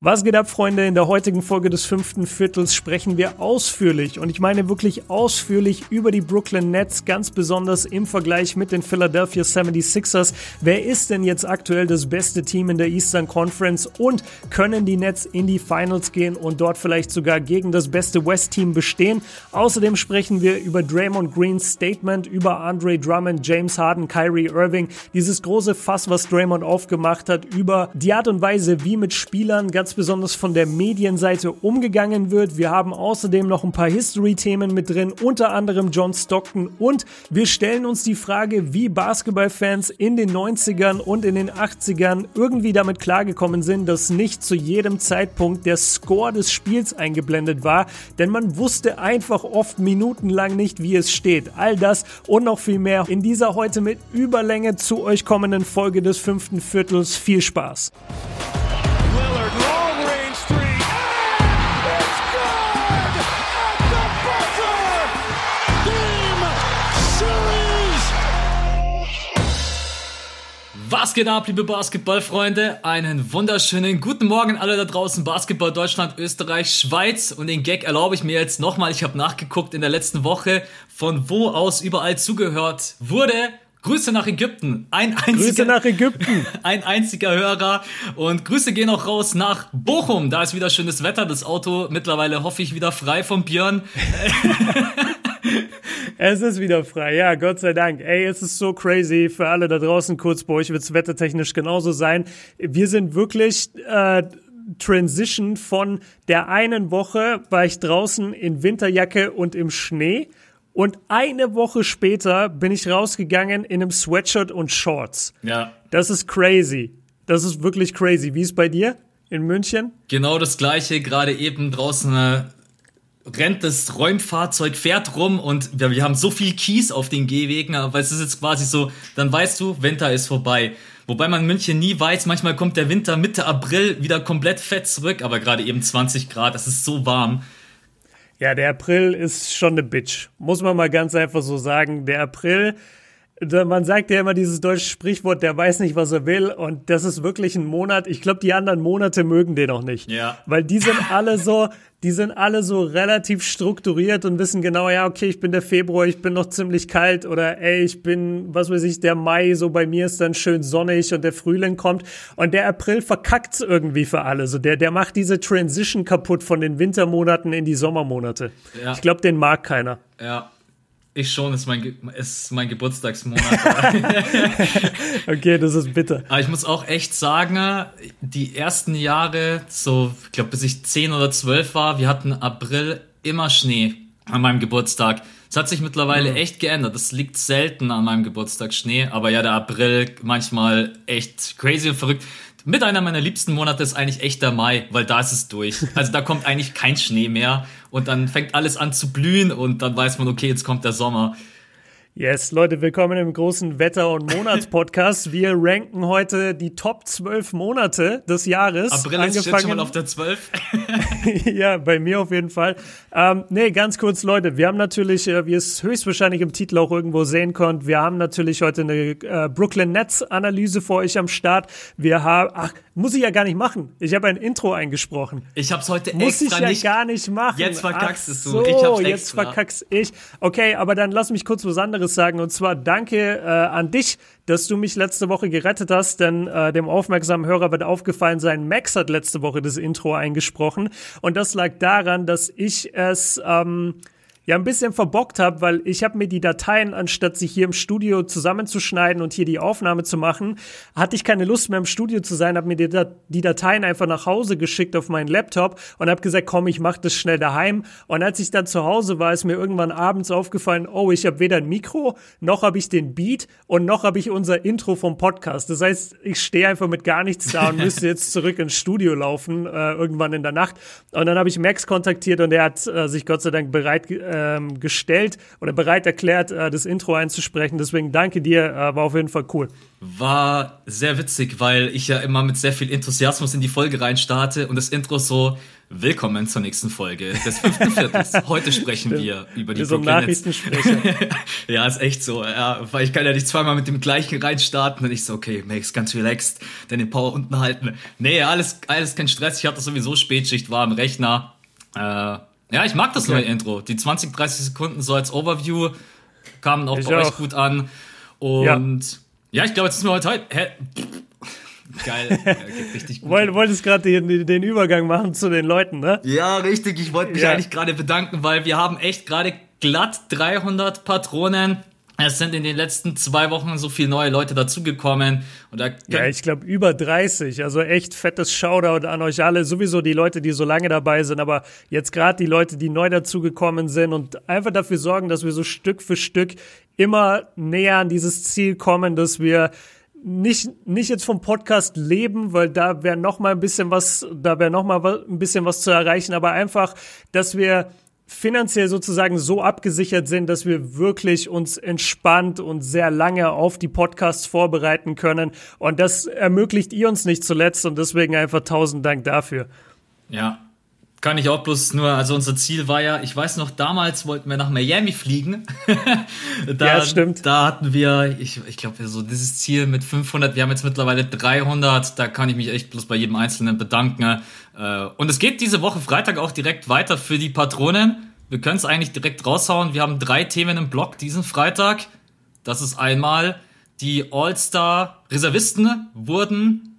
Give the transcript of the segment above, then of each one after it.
Was geht ab, Freunde? In der heutigen Folge des fünften Viertels sprechen wir ausführlich, und ich meine wirklich ausführlich, über die Brooklyn Nets, ganz besonders im Vergleich mit den Philadelphia 76ers. Wer ist denn jetzt aktuell das beste Team in der Eastern Conference und können die Nets in die Finals gehen und dort vielleicht sogar gegen das beste West-Team bestehen? Außerdem sprechen wir über Draymond Greens Statement, über Andre Drummond, James Harden, Kyrie Irving, dieses große Fass, was Draymond aufgemacht hat, über die Art und Weise, wie mit Spielern ganz ganz besonders von der Medienseite umgegangen wird. Wir haben außerdem noch ein paar History-Themen mit drin, unter anderem John Stockton und wir stellen uns die Frage, wie Basketballfans in den 90ern und in den 80ern irgendwie damit klargekommen sind, dass nicht zu jedem Zeitpunkt der Score des Spiels eingeblendet war, denn man wusste einfach oft minutenlang nicht, wie es steht. All das und noch viel mehr in dieser heute mit Überlänge zu euch kommenden Folge des fünften Viertels. Viel Spaß! Was geht ab, liebe Basketballfreunde? Einen wunderschönen guten Morgen alle da draußen, Basketball Deutschland, Österreich, Schweiz. Und den Gag erlaube ich mir jetzt nochmal. Ich habe nachgeguckt in der letzten Woche, von wo aus überall zugehört wurde. Grüße nach Ägypten. Ein einziger, Grüße nach Ägypten. Ein einziger Hörer. Und Grüße gehen auch raus nach Bochum. Da ist wieder schönes Wetter. Das Auto mittlerweile hoffe ich wieder frei von Björn. Es ist wieder frei, ja, Gott sei Dank. Ey, es ist so crazy für alle da draußen. Kurz bei euch wird es wettertechnisch genauso sein. Wir sind wirklich äh, Transition von der einen Woche war ich draußen in Winterjacke und im Schnee. Und eine Woche später bin ich rausgegangen in einem Sweatshirt und Shorts. Ja. Das ist crazy. Das ist wirklich crazy. Wie ist bei dir in München? Genau das gleiche, gerade eben draußen äh, rennt das Räumfahrzeug, fährt rum und wir, wir haben so viel Kies auf den Gehwegen, aber es ist jetzt quasi so, dann weißt du, Winter ist vorbei. Wobei man München nie weiß, manchmal kommt der Winter Mitte April wieder komplett fett zurück, aber gerade eben 20 Grad, es ist so warm. Ja, der April ist schon eine Bitch. Muss man mal ganz einfach so sagen. Der April, man sagt ja immer dieses deutsche Sprichwort, der weiß nicht, was er will. Und das ist wirklich ein Monat. Ich glaube, die anderen Monate mögen den auch nicht. Ja. Weil die sind alle so, die sind alle so relativ strukturiert und wissen genau, ja, okay, ich bin der Februar, ich bin noch ziemlich kalt oder ey, ich bin, was weiß ich, der Mai, so bei mir ist dann schön sonnig und der Frühling kommt und der April verkackt irgendwie für alle. So der, der macht diese Transition kaputt von den Wintermonaten in die Sommermonate. Ja. Ich glaube, den mag keiner. Ja. Ich schon, ist mein, ist mein Geburtstagsmonat. okay, das ist bitter. Aber ich muss auch echt sagen, die ersten Jahre, so, ich glaube, bis ich 10 oder 12 war, wir hatten April immer Schnee an meinem Geburtstag. Es hat sich mittlerweile mhm. echt geändert. Es liegt selten an meinem Geburtstag Schnee, aber ja, der April manchmal echt crazy und verrückt. Mit einer meiner liebsten Monate ist eigentlich echt der Mai, weil da ist es durch. Also da kommt eigentlich kein Schnee mehr und dann fängt alles an zu blühen und dann weiß man, okay, jetzt kommt der Sommer. Yes, Leute, willkommen im großen Wetter- und Monatspodcast. Wir ranken heute die Top 12 Monate des Jahres. April ist jetzt schon mal auf der 12. ja, bei mir auf jeden Fall. Ähm, nee, ganz kurz, Leute, wir haben natürlich, äh, wie ihr es höchstwahrscheinlich im Titel auch irgendwo sehen könnt, wir haben natürlich heute eine äh, Brooklyn Nets Analyse für euch am Start. Wir haben, ach, muss ich ja gar nicht machen. Ich habe ein Intro eingesprochen. Ich habe es heute muss extra ich ja gar nicht machen. Jetzt verkackst es so, du. Ich hab's jetzt verkackst ich. Okay, aber dann lass mich kurz was anderes sagen. Und zwar danke äh, an dich, dass du mich letzte Woche gerettet hast, denn äh, dem aufmerksamen Hörer wird aufgefallen sein, Max hat letzte Woche das Intro eingesprochen. Und das lag daran, dass ich es... Ähm, ja ein bisschen verbockt habe, weil ich habe mir die Dateien, anstatt sie hier im Studio zusammenzuschneiden und hier die Aufnahme zu machen, hatte ich keine Lust mehr im Studio zu sein, habe mir die, die, Dateien einfach nach Hause geschickt auf meinen Laptop und habe gesagt, komm, ich mache das schnell daheim. Und als ich dann zu Hause war, ist mir irgendwann abends aufgefallen, oh, ich habe weder ein Mikro, noch habe ich den Beat und noch habe ich unser Intro vom Podcast. Das heißt, ich stehe einfach mit gar nichts da und müsste jetzt zurück ins Studio laufen, äh, irgendwann in der Nacht. Und dann habe ich Max kontaktiert und er hat äh, sich Gott sei Dank bereit äh, ähm, gestellt oder bereit erklärt, äh, das Intro einzusprechen. Deswegen danke dir, äh, war auf jeden Fall cool. War sehr witzig, weil ich ja immer mit sehr viel Enthusiasmus in die Folge reinstarte und das Intro so Willkommen zur nächsten Folge des fünften Viertels. Heute sprechen wir über die so Nachrichtensprecher. ja, ist echt so. Ja, weil ich kann ja nicht zweimal mit dem gleichen reinstarten und ich so, okay, Max, ganz relaxed, den Power unten halten. Nee, alles, alles kein Stress. Ich hatte sowieso Spätschicht, war am Rechner. Äh, ja, ich mag das okay. neue Intro. Die 20, 30 Sekunden so als Overview kamen auch ich bei auch. euch gut an. Und ja, ja ich glaube, jetzt ist mir heute, heute Geil, ja, richtig gut. Wolltest gerade den, den Übergang machen zu den Leuten, ne? Ja, richtig. Ich wollte mich ja. eigentlich gerade bedanken, weil wir haben echt gerade glatt 300 Patronen. Es sind in den letzten zwei Wochen so viele neue Leute dazugekommen. ja, ich glaube über 30. Also echt fettes Shoutout an euch alle. Sowieso die Leute, die so lange dabei sind, aber jetzt gerade die Leute, die neu dazugekommen sind und einfach dafür sorgen, dass wir so Stück für Stück immer näher an dieses Ziel kommen, dass wir nicht, nicht jetzt vom Podcast leben, weil da wäre noch mal ein bisschen was, da wäre noch mal ein bisschen was zu erreichen, aber einfach, dass wir finanziell sozusagen so abgesichert sind, dass wir wirklich uns entspannt und sehr lange auf die Podcasts vorbereiten können. Und das ermöglicht ihr uns nicht zuletzt und deswegen einfach tausend Dank dafür. Ja, kann ich auch bloß nur, also unser Ziel war ja, ich weiß noch, damals wollten wir nach Miami fliegen. da, ja, stimmt. Da hatten wir, ich, ich glaube, so dieses Ziel mit 500, wir haben jetzt mittlerweile 300, da kann ich mich echt bloß bei jedem Einzelnen bedanken. Äh, und es geht diese Woche Freitag auch direkt weiter für die Patronen. Wir können es eigentlich direkt raushauen. Wir haben drei Themen im Blog diesen Freitag. Das ist einmal, die All-Star-Reservisten wurden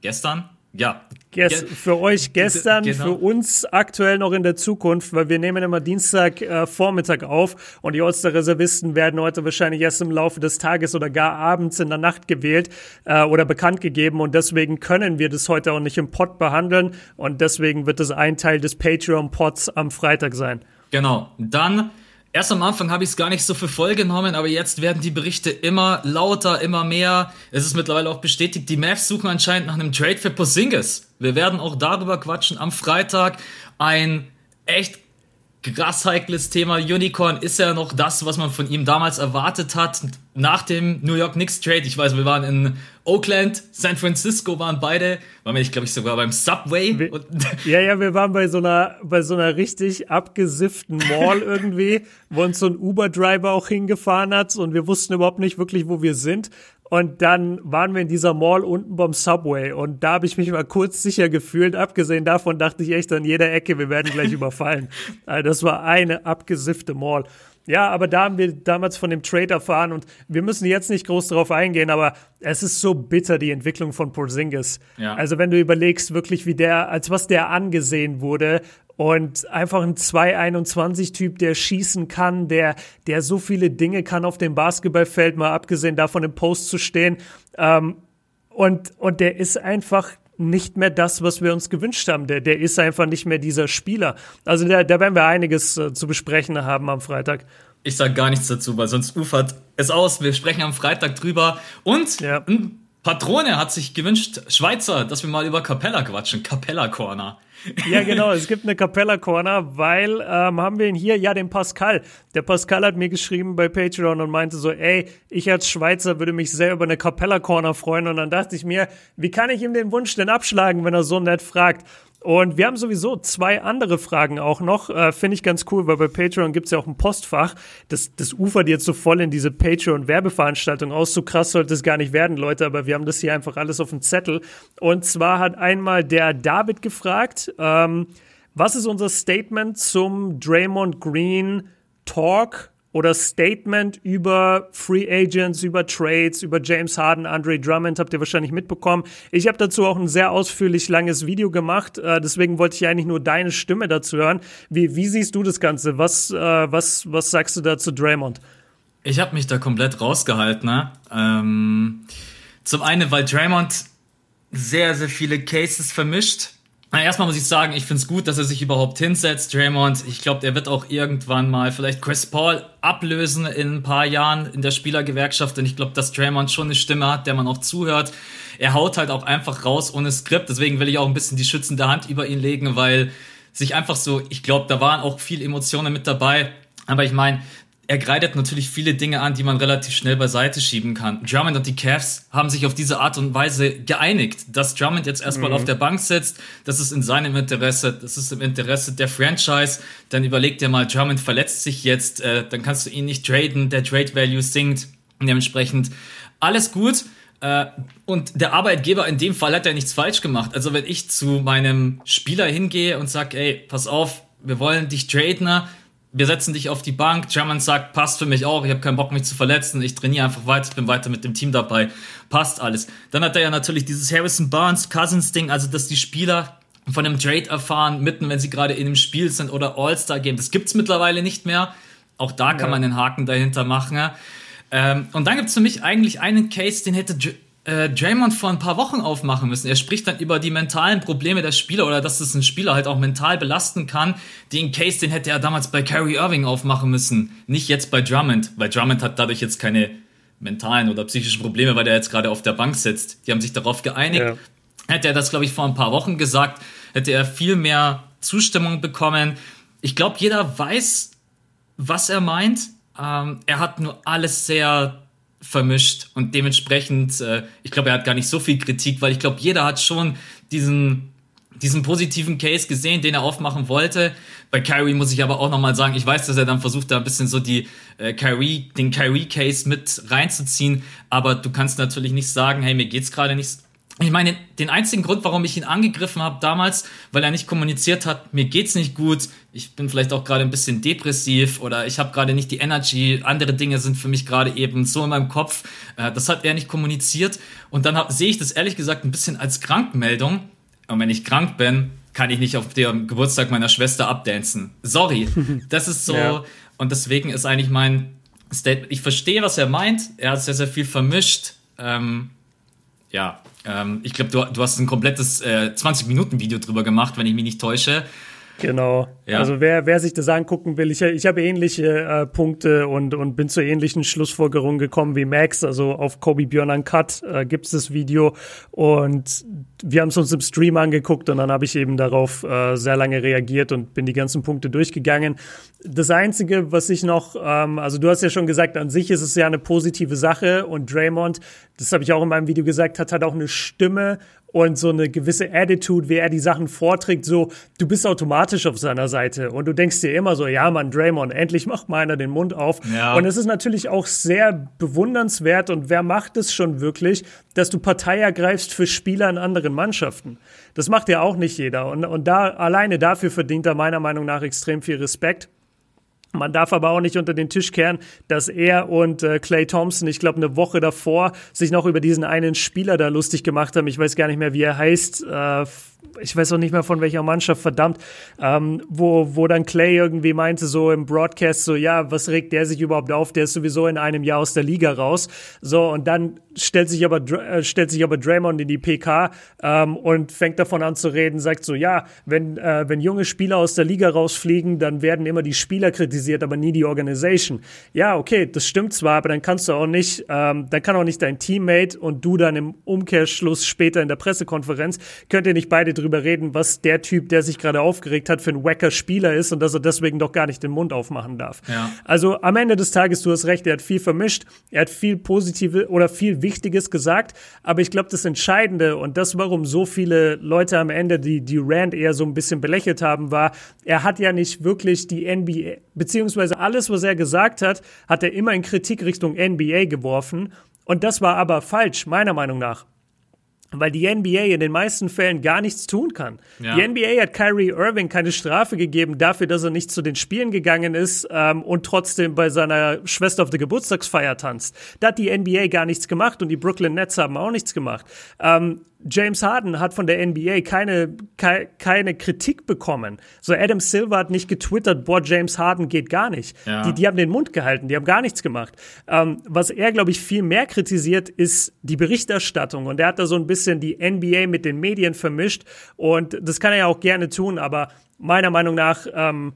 gestern ja. Ges für euch gestern, genau. für uns aktuell noch in der Zukunft, weil wir nehmen immer Dienstag äh, Vormittag auf und die Ulster-Reservisten werden heute wahrscheinlich erst im Laufe des Tages oder gar abends in der Nacht gewählt äh, oder bekannt gegeben und deswegen können wir das heute auch nicht im Pod behandeln und deswegen wird es ein Teil des Patreon-Pods am Freitag sein. Genau. Dann Erst am Anfang habe ich es gar nicht so für voll genommen, aber jetzt werden die Berichte immer lauter, immer mehr. Es ist mittlerweile auch bestätigt, die Mavs suchen anscheinend nach einem Trade für Porzingis. Wir werden auch darüber quatschen am Freitag. Ein echt krass heikles Thema. Unicorn ist ja noch das, was man von ihm damals erwartet hat. Nach dem New York Knicks Trade, ich weiß, wir waren in Oakland, San Francisco waren beide, waren wir, ich glaube ich, sogar beim Subway. Wir, ja, ja, wir waren bei so einer, bei so einer richtig abgesifften Mall irgendwie, wo uns so ein Uber-Driver auch hingefahren hat und wir wussten überhaupt nicht wirklich, wo wir sind. Und dann waren wir in dieser Mall unten beim Subway und da habe ich mich mal kurz sicher gefühlt. Abgesehen davon dachte ich echt an jeder Ecke, wir werden gleich überfallen. Also das war eine abgesiffte Mall. Ja, aber da haben wir damals von dem Trade erfahren und wir müssen jetzt nicht groß darauf eingehen, aber es ist so bitter, die Entwicklung von Porzingis. Ja. Also wenn du überlegst wirklich, wie der, als was der angesehen wurde und einfach ein 221-Typ, der schießen kann, der, der so viele Dinge kann auf dem Basketballfeld, mal abgesehen davon im Post zu stehen. Ähm, und, und der ist einfach nicht mehr das, was wir uns gewünscht haben. Der, der ist einfach nicht mehr dieser Spieler. Also da, da werden wir einiges äh, zu besprechen haben am Freitag. Ich sage gar nichts dazu, weil sonst ufert es aus. Wir sprechen am Freitag drüber. Und ja. ein Patrone hat sich gewünscht, Schweizer, dass wir mal über Capella quatschen. Capella Corner. Ja, genau. Es gibt eine Capella Corner, weil ähm, haben wir ihn hier, ja, den Pascal. Der Pascal hat mir geschrieben bei Patreon und meinte so, ey, ich als Schweizer würde mich sehr über eine Capella Corner freuen. Und dann dachte ich mir, wie kann ich ihm den Wunsch denn abschlagen, wenn er so nett fragt? Und wir haben sowieso zwei andere Fragen auch noch. Äh, Finde ich ganz cool, weil bei Patreon gibt's ja auch ein Postfach. Das, das ufert jetzt so voll in diese Patreon-Werbeveranstaltung aus. So krass sollte es gar nicht werden, Leute, aber wir haben das hier einfach alles auf dem Zettel. Und zwar hat einmal der David gefragt, ähm, was ist unser Statement zum Draymond Green Talk oder Statement über Free Agents, über Trades, über James Harden, Andre Drummond, habt ihr wahrscheinlich mitbekommen. Ich habe dazu auch ein sehr ausführlich langes Video gemacht, äh, deswegen wollte ich eigentlich nur deine Stimme dazu hören. Wie, wie siehst du das Ganze? Was, äh, was, was sagst du da zu Draymond? Ich habe mich da komplett rausgehalten. Ne? Ähm, zum einen, weil Draymond sehr, sehr viele Cases vermischt na, erstmal muss ich sagen, ich finde es gut, dass er sich überhaupt hinsetzt, Draymond. Ich glaube, er wird auch irgendwann mal vielleicht Chris Paul ablösen in ein paar Jahren in der Spielergewerkschaft. Und ich glaube, dass Draymond schon eine Stimme hat, der man auch zuhört. Er haut halt auch einfach raus ohne Skript. Deswegen will ich auch ein bisschen die schützende Hand über ihn legen, weil sich einfach so, ich glaube, da waren auch viel Emotionen mit dabei. Aber ich meine, er greitet natürlich viele Dinge an, die man relativ schnell beiseite schieben kann. Drummond und die Cavs haben sich auf diese Art und Weise geeinigt, dass Drummond jetzt erstmal mhm. auf der Bank sitzt. Das ist in seinem Interesse, das ist im Interesse der Franchise. Dann überleg dir mal, Drummond verletzt sich jetzt, äh, dann kannst du ihn nicht traden, der Trade Value sinkt. Dementsprechend alles gut. Äh, und der Arbeitgeber in dem Fall hat ja nichts falsch gemacht. Also wenn ich zu meinem Spieler hingehe und sage, ey, pass auf, wir wollen dich traden, wir setzen dich auf die Bank. Drummond sagt, passt für mich auch, ich habe keinen Bock, mich zu verletzen, ich trainiere einfach weiter, ich bin weiter mit dem Team dabei, passt alles. Dann hat er ja natürlich dieses Harrison Barnes Cousins-Ding, also dass die Spieler von einem Trade erfahren, mitten, wenn sie gerade in einem Spiel sind oder All-Star-Game. Das gibt's mittlerweile nicht mehr. Auch da kann ja. man den Haken dahinter machen. Ähm, und dann gibt's für mich eigentlich einen Case, den hätte äh, Draymond vor ein paar Wochen aufmachen müssen. Er spricht dann über die mentalen Probleme der Spieler oder dass es einen Spieler halt auch mental belasten kann. Den Case, den hätte er damals bei Kyrie Irving aufmachen müssen. Nicht jetzt bei Drummond, weil Drummond hat dadurch jetzt keine mentalen oder psychischen Probleme, weil er jetzt gerade auf der Bank sitzt. Die haben sich darauf geeinigt. Ja. Hätte er das, glaube ich, vor ein paar Wochen gesagt, hätte er viel mehr Zustimmung bekommen. Ich glaube, jeder weiß, was er meint. Ähm, er hat nur alles sehr vermischt und dementsprechend, äh, ich glaube, er hat gar nicht so viel Kritik, weil ich glaube, jeder hat schon diesen diesen positiven Case gesehen, den er aufmachen wollte. Bei Kyrie muss ich aber auch nochmal sagen, ich weiß, dass er dann versucht, da ein bisschen so die äh, Kyrie, den Kyrie-Case mit reinzuziehen, aber du kannst natürlich nicht sagen, hey, mir geht's gerade nicht ich meine, den einzigen Grund, warum ich ihn angegriffen habe damals, weil er nicht kommuniziert hat, mir geht's nicht gut, ich bin vielleicht auch gerade ein bisschen depressiv oder ich habe gerade nicht die Energy, andere Dinge sind für mich gerade eben so in meinem Kopf. Äh, das hat er nicht kommuniziert und dann sehe ich das ehrlich gesagt ein bisschen als Krankmeldung. Und wenn ich krank bin, kann ich nicht auf dem Geburtstag meiner Schwester abdancen. Sorry, das ist so ja. und deswegen ist eigentlich mein Statement. Ich verstehe, was er meint. Er hat sehr sehr viel vermischt. Ähm, ja, ähm, ich glaube, du, du hast ein komplettes äh, 20-Minuten-Video drüber gemacht, wenn ich mich nicht täusche. Genau. Ja. Also wer, wer sich das angucken will, ich, ich habe ähnliche äh, Punkte und, und bin zu ähnlichen Schlussfolgerungen gekommen wie Max. Also auf Kobe Björn Uncut äh, gibt es das Video und wir haben es uns im Stream angeguckt und dann habe ich eben darauf äh, sehr lange reagiert und bin die ganzen Punkte durchgegangen. Das Einzige, was ich noch, ähm, also du hast ja schon gesagt, an sich ist es ja eine positive Sache und Draymond, das habe ich auch in meinem Video gesagt, hat halt auch eine Stimme und so eine gewisse Attitude, wie er die Sachen vorträgt, so, du bist automatisch auf seiner Seite und du denkst dir immer so, ja, Mann, Draymond, endlich macht mal einer den Mund auf. Ja. Und es ist natürlich auch sehr bewundernswert und wer macht es schon wirklich, dass du Partei ergreifst für Spieler in anderen Mannschaften. Das macht ja auch nicht jeder und, und da, alleine dafür verdient er meiner Meinung nach extrem viel Respekt. Man darf aber auch nicht unter den Tisch kehren, dass er und äh, Clay Thompson, ich glaube, eine Woche davor sich noch über diesen einen Spieler da lustig gemacht haben. Ich weiß gar nicht mehr, wie er heißt. Äh, ich weiß auch nicht mehr von welcher Mannschaft, verdammt, ähm, wo, wo dann Clay irgendwie meinte, so im Broadcast, so, ja, was regt der sich überhaupt auf? Der ist sowieso in einem Jahr aus der Liga raus. So, und dann stellt sich aber, äh, stellt sich aber Draymond in die PK ähm, und fängt davon an zu reden, sagt so, ja, wenn, äh, wenn junge Spieler aus der Liga rausfliegen, dann werden immer die Spieler kritisiert, aber nie die Organisation. Ja, okay, das stimmt zwar, aber dann kannst du auch nicht, ähm, dann kann auch nicht dein Teammate und du dann im Umkehrschluss später in der Pressekonferenz, könnt ihr nicht beide drüber reden, was der Typ, der sich gerade aufgeregt hat, für ein wacker Spieler ist und dass er deswegen doch gar nicht den Mund aufmachen darf. Ja. Also am Ende des Tages, du hast recht, er hat viel vermischt, er hat viel positive oder viel Wichtiges gesagt, aber ich glaube, das Entscheidende und das, warum so viele Leute am Ende die, die Rand eher so ein bisschen belächelt haben, war, er hat ja nicht wirklich die NBA, beziehungsweise alles, was er gesagt hat, hat er immer in Kritik Richtung NBA geworfen. Und das war aber falsch, meiner Meinung nach weil die NBA in den meisten Fällen gar nichts tun kann. Ja. Die NBA hat Kyrie Irving keine Strafe gegeben dafür, dass er nicht zu den Spielen gegangen ist ähm, und trotzdem bei seiner Schwester auf der Geburtstagsfeier tanzt. Da hat die NBA gar nichts gemacht und die Brooklyn Nets haben auch nichts gemacht. Ähm, James Harden hat von der NBA keine, ke keine Kritik bekommen. So Adam Silver hat nicht getwittert, boah, James Harden geht gar nicht. Ja. Die, die haben den Mund gehalten, die haben gar nichts gemacht. Ähm, was er, glaube ich, viel mehr kritisiert, ist die Berichterstattung. Und er hat da so ein bisschen die NBA mit den Medien vermischt. Und das kann er ja auch gerne tun, aber meiner Meinung nach ähm,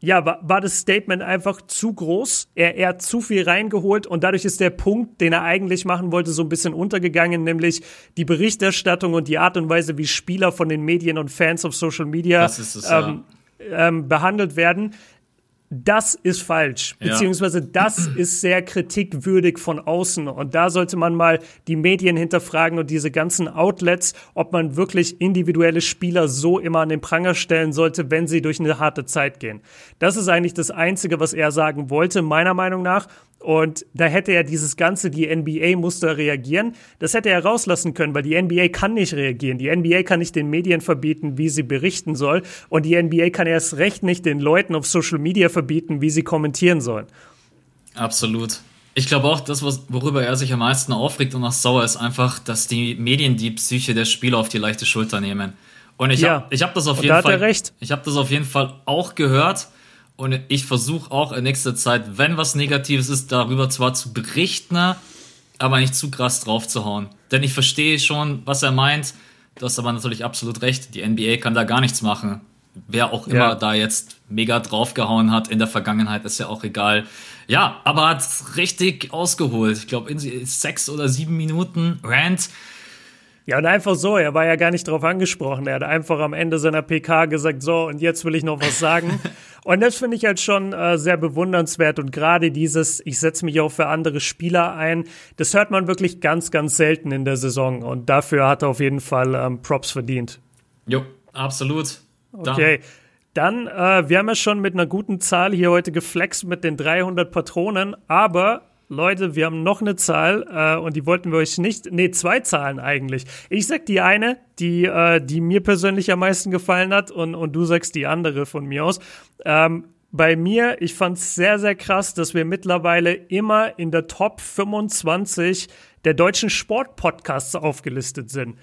ja, war, war das Statement einfach zu groß. Er, er hat zu viel reingeholt und dadurch ist der Punkt, den er eigentlich machen wollte, so ein bisschen untergegangen, nämlich die Berichterstattung und die Art und Weise, wie Spieler von den Medien und Fans auf Social Media es, ähm, ja. ähm, behandelt werden. Das ist falsch, beziehungsweise das ist sehr kritikwürdig von außen. Und da sollte man mal die Medien hinterfragen und diese ganzen Outlets, ob man wirklich individuelle Spieler so immer an den Pranger stellen sollte, wenn sie durch eine harte Zeit gehen. Das ist eigentlich das Einzige, was er sagen wollte, meiner Meinung nach. Und da hätte er dieses Ganze, die NBA musste reagieren. Das hätte er rauslassen können, weil die NBA kann nicht reagieren. Die NBA kann nicht den Medien verbieten, wie sie berichten soll. Und die NBA kann erst recht nicht den Leuten auf Social Media verbieten, wie sie kommentieren sollen. Absolut. Ich glaube auch, das, worüber er sich am meisten aufregt und auch sauer ist, einfach, dass die Medien die Psyche der Spieler auf die leichte Schulter nehmen. Und ich ja. habe hab das auf jeden Fall. Ich habe das auf jeden Fall auch gehört. Und ich versuche auch in nächster Zeit, wenn was Negatives ist, darüber zwar zu berichten, aber nicht zu krass drauf zu hauen. Denn ich verstehe schon, was er meint. Du hast aber natürlich absolut recht. Die NBA kann da gar nichts machen. Wer auch immer ja. da jetzt mega draufgehauen hat in der Vergangenheit, ist ja auch egal. Ja, aber hat richtig ausgeholt. Ich glaube, in sechs oder sieben Minuten Rant ja, und einfach so, er war ja gar nicht drauf angesprochen. Er hat einfach am Ende seiner PK gesagt, so, und jetzt will ich noch was sagen. und das finde ich halt schon äh, sehr bewundernswert. Und gerade dieses, ich setze mich auch für andere Spieler ein, das hört man wirklich ganz, ganz selten in der Saison. Und dafür hat er auf jeden Fall ähm, Props verdient. Jo, absolut. Okay. Dann, äh, wir haben ja schon mit einer guten Zahl hier heute geflext mit den 300 Patronen, aber Leute, wir haben noch eine Zahl äh, und die wollten wir euch nicht. Nee, zwei Zahlen eigentlich. Ich sag die eine, die, äh, die mir persönlich am meisten gefallen hat, und, und du sagst die andere von mir aus. Ähm, bei mir, ich fand es sehr, sehr krass, dass wir mittlerweile immer in der Top 25 der deutschen Sportpodcasts aufgelistet sind.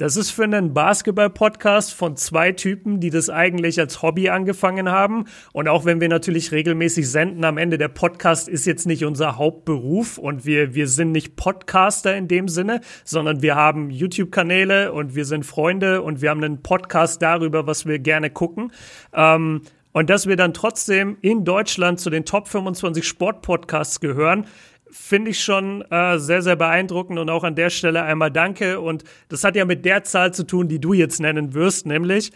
Das ist für einen Basketball-Podcast von zwei Typen, die das eigentlich als Hobby angefangen haben. Und auch wenn wir natürlich regelmäßig senden, am Ende der Podcast ist jetzt nicht unser Hauptberuf und wir, wir sind nicht Podcaster in dem Sinne, sondern wir haben YouTube-Kanäle und wir sind Freunde und wir haben einen Podcast darüber, was wir gerne gucken. Ähm, und dass wir dann trotzdem in Deutschland zu den Top 25 Sportpodcasts gehören, finde ich schon äh, sehr, sehr beeindruckend und auch an der Stelle einmal danke. Und das hat ja mit der Zahl zu tun, die du jetzt nennen wirst, nämlich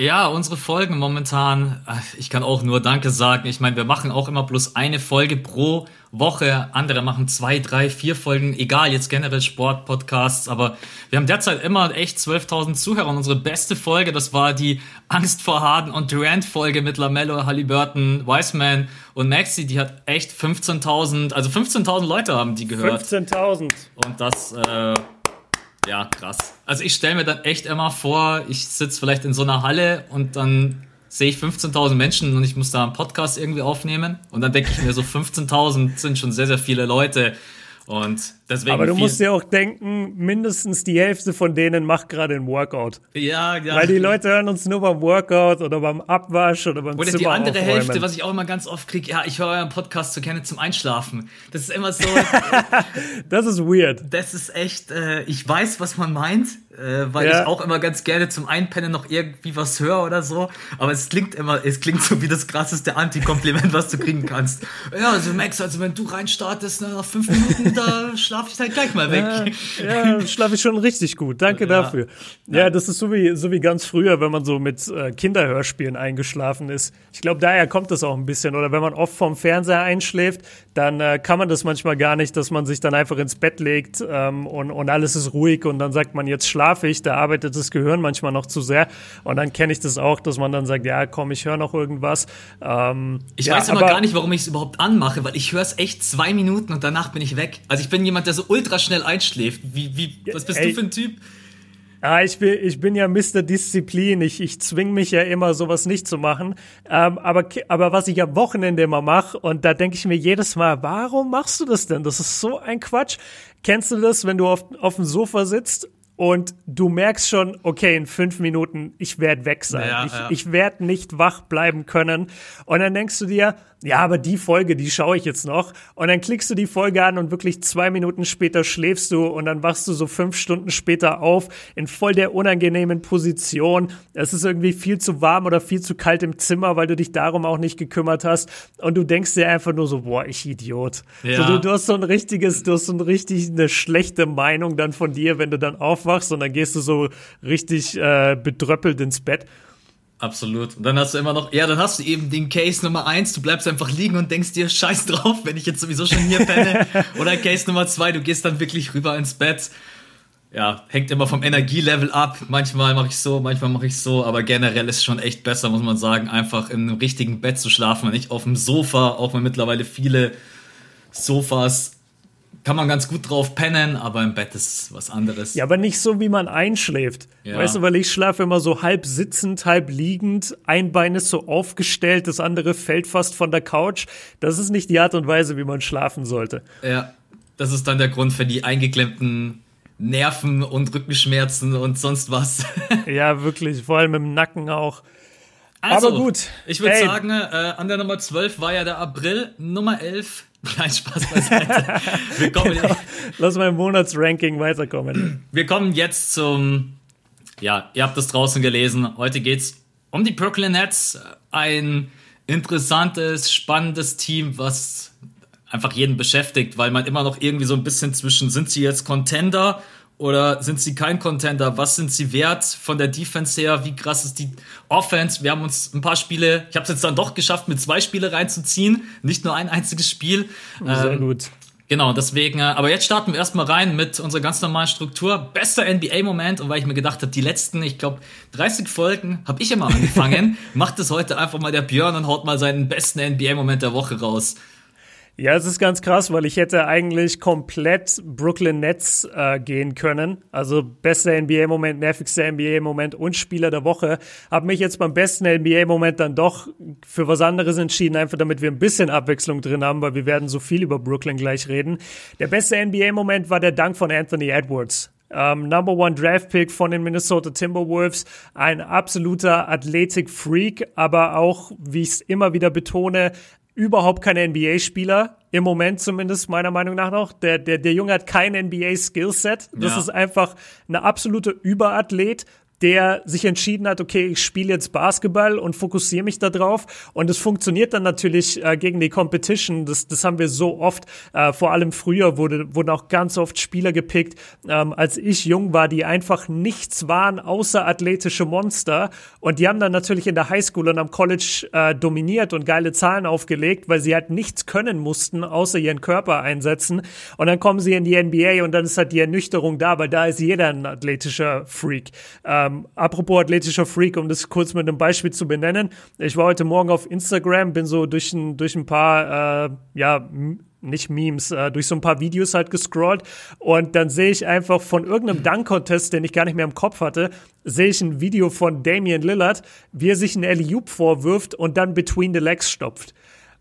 ja, unsere Folgen momentan, äh, ich kann auch nur Danke sagen. Ich meine, wir machen auch immer bloß eine Folge pro Woche. Andere machen zwei, drei, vier Folgen. Egal, jetzt generell Sportpodcasts. Aber wir haben derzeit immer echt 12.000 Zuhörer. Und unsere beste Folge, das war die Angst vor Harden und Durant Folge mit Lamello, Halliburton, Wiseman und Maxi. Die hat echt 15.000, also 15.000 Leute haben die gehört. 15.000. Und das, äh, ja, krass. Also ich stelle mir dann echt immer vor, ich sitze vielleicht in so einer Halle und dann sehe ich 15.000 Menschen und ich muss da einen Podcast irgendwie aufnehmen. Und dann denke ich mir so, 15.000 sind schon sehr, sehr viele Leute. Und deswegen. Aber du musst dir auch denken, mindestens die Hälfte von denen macht gerade ein Workout. Ja, ja. Weil die Leute hören uns nur beim Workout oder beim Abwasch oder beim Oder Zimmer die andere aufräumen. Hälfte, was ich auch immer ganz oft kriege, ja, ich höre euren Podcast so gerne zum Einschlafen. Das ist immer so. das ist weird. Das ist echt, äh, ich weiß, was man meint äh, weil ja. ich auch immer ganz gerne zum Einpennen noch irgendwie was höre oder so. Aber es klingt immer, es klingt so wie das krasseste Anti-Kompliment, was du kriegen kannst. Ja, also Max, also wenn du reinstartest, nach fünf Minuten, da schlafe ich halt gleich mal weg. Ja, ja schlafe ich schon richtig gut. Danke ja. dafür. Ja, das ist so wie, so wie ganz früher, wenn man so mit äh, Kinderhörspielen eingeschlafen ist. Ich glaube, daher kommt das auch ein bisschen. Oder wenn man oft vom Fernseher einschläft, dann äh, kann man das manchmal gar nicht, dass man sich dann einfach ins Bett legt ähm, und, und alles ist ruhig und dann sagt man jetzt schlafe ich, da arbeitet das Gehirn manchmal noch zu sehr. Und dann kenne ich das auch, dass man dann sagt, ja, komm, ich höre noch irgendwas. Ähm, ich weiß immer gar nicht, warum ich es überhaupt anmache, weil ich höre es echt zwei Minuten und danach bin ich weg. Also ich bin jemand, der so ultra schnell einschläft. Wie, wie, was bist ey, du für ein Typ? Ja, ich bin, ich bin ja Mr. Disziplin. Ich, ich zwing mich ja immer, sowas nicht zu machen. Ähm, aber, aber was ich am Wochenende immer mache, und da denke ich mir jedes Mal, warum machst du das denn? Das ist so ein Quatsch. Kennst du das, wenn du auf, auf dem Sofa sitzt und du merkst schon, okay, in fünf Minuten, ich werde weg sein. Ja, ich, ja. ich werde nicht wach bleiben können. Und dann denkst du dir, ja, aber die Folge, die schaue ich jetzt noch. Und dann klickst du die Folge an und wirklich zwei Minuten später schläfst du und dann wachst du so fünf Stunden später auf in voll der unangenehmen Position. Es ist irgendwie viel zu warm oder viel zu kalt im Zimmer, weil du dich darum auch nicht gekümmert hast. Und du denkst dir einfach nur so, boah, ich Idiot. Ja. So, du, du hast so ein richtiges, du hast so ein richtig eine schlechte Meinung dann von dir, wenn du dann aufwachst und dann gehst du so richtig äh, bedröppelt ins Bett. Absolut. Und dann hast du immer noch, ja, dann hast du eben den Case Nummer eins, du bleibst einfach liegen und denkst dir, scheiß drauf, wenn ich jetzt sowieso schon hier penne. Oder Case Nummer zwei, du gehst dann wirklich rüber ins Bett. Ja, hängt immer vom Energielevel ab. Manchmal mache ich so, manchmal mache ich so, aber generell ist es schon echt besser, muss man sagen, einfach in einem richtigen Bett zu schlafen und nicht auf dem Sofa, auch wenn mittlerweile viele Sofas kann man ganz gut drauf pennen, aber im Bett ist was anderes. Ja, aber nicht so, wie man einschläft. Ja. Weißt du, weil ich schlafe immer so halb sitzend, halb liegend. Ein Bein ist so aufgestellt, das andere fällt fast von der Couch. Das ist nicht die Art und Weise, wie man schlafen sollte. Ja, das ist dann der Grund für die eingeklemmten Nerven und Rückenschmerzen und sonst was. ja, wirklich, vor allem im Nacken auch. Also, aber gut. Ich würde sagen, äh, an der Nummer 12 war ja der April, Nummer 11 Kein Spaß beiseite. Wir kommen, genau. Lass im Monatsranking weiterkommen. Wir kommen jetzt zum, ja, ihr habt das draußen gelesen. Heute geht's um die Brooklyn Nets. Ein interessantes, spannendes Team, was einfach jeden beschäftigt, weil man immer noch irgendwie so ein bisschen zwischen, sind sie jetzt Contender oder sind sie kein Contender? Was sind sie wert von der Defense her? Wie krass ist die Offense? Wir haben uns ein paar Spiele, ich habe es jetzt dann doch geschafft, mit zwei Spiele reinzuziehen, nicht nur ein einziges Spiel. Sehr ähm, gut. Genau, deswegen, äh, aber jetzt starten wir erstmal rein mit unserer ganz normalen Struktur. Bester NBA-Moment und weil ich mir gedacht habe, die letzten, ich glaube, 30 Folgen habe ich immer angefangen, macht es heute einfach mal der Björn und haut mal seinen besten NBA-Moment der Woche raus. Ja, es ist ganz krass, weil ich hätte eigentlich komplett Brooklyn Nets äh, gehen können. Also bester NBA-Moment, nervigster NBA-Moment und Spieler der Woche. Habe mich jetzt beim besten NBA-Moment dann doch für was anderes entschieden, einfach damit wir ein bisschen Abwechslung drin haben, weil wir werden so viel über Brooklyn gleich reden. Der beste NBA-Moment war der Dank von Anthony Edwards. Um, Number One Draft Pick von den Minnesota Timberwolves, ein absoluter Athletik-Freak, aber auch, wie ich es immer wieder betone, überhaupt kein NBA-Spieler, im Moment zumindest meiner Meinung nach noch. Der, der, der Junge hat kein NBA-Skillset. Das ja. ist einfach eine absolute Überathlet der sich entschieden hat, okay, ich spiele jetzt Basketball und fokussiere mich darauf. Und es funktioniert dann natürlich äh, gegen die Competition. Das, das haben wir so oft. Äh, vor allem früher wurde, wurden auch ganz oft Spieler gepickt, ähm, als ich jung war, die einfach nichts waren außer athletische Monster. Und die haben dann natürlich in der Highschool und am College äh, dominiert und geile Zahlen aufgelegt, weil sie halt nichts können mussten, außer ihren Körper einsetzen. Und dann kommen sie in die NBA und dann ist halt die Ernüchterung da, weil da ist jeder ein athletischer Freak. Ähm, ähm, apropos athletischer Freak, um das kurz mit einem Beispiel zu benennen. Ich war heute Morgen auf Instagram, bin so durch ein, durch ein paar, äh, ja, nicht Memes, äh, durch so ein paar Videos halt gescrollt und dann sehe ich einfach von irgendeinem Dunk-Contest, den ich gar nicht mehr im Kopf hatte, sehe ich ein Video von Damian Lillard, wie er sich einen Alley-Oop vorwirft und dann between the legs stopft.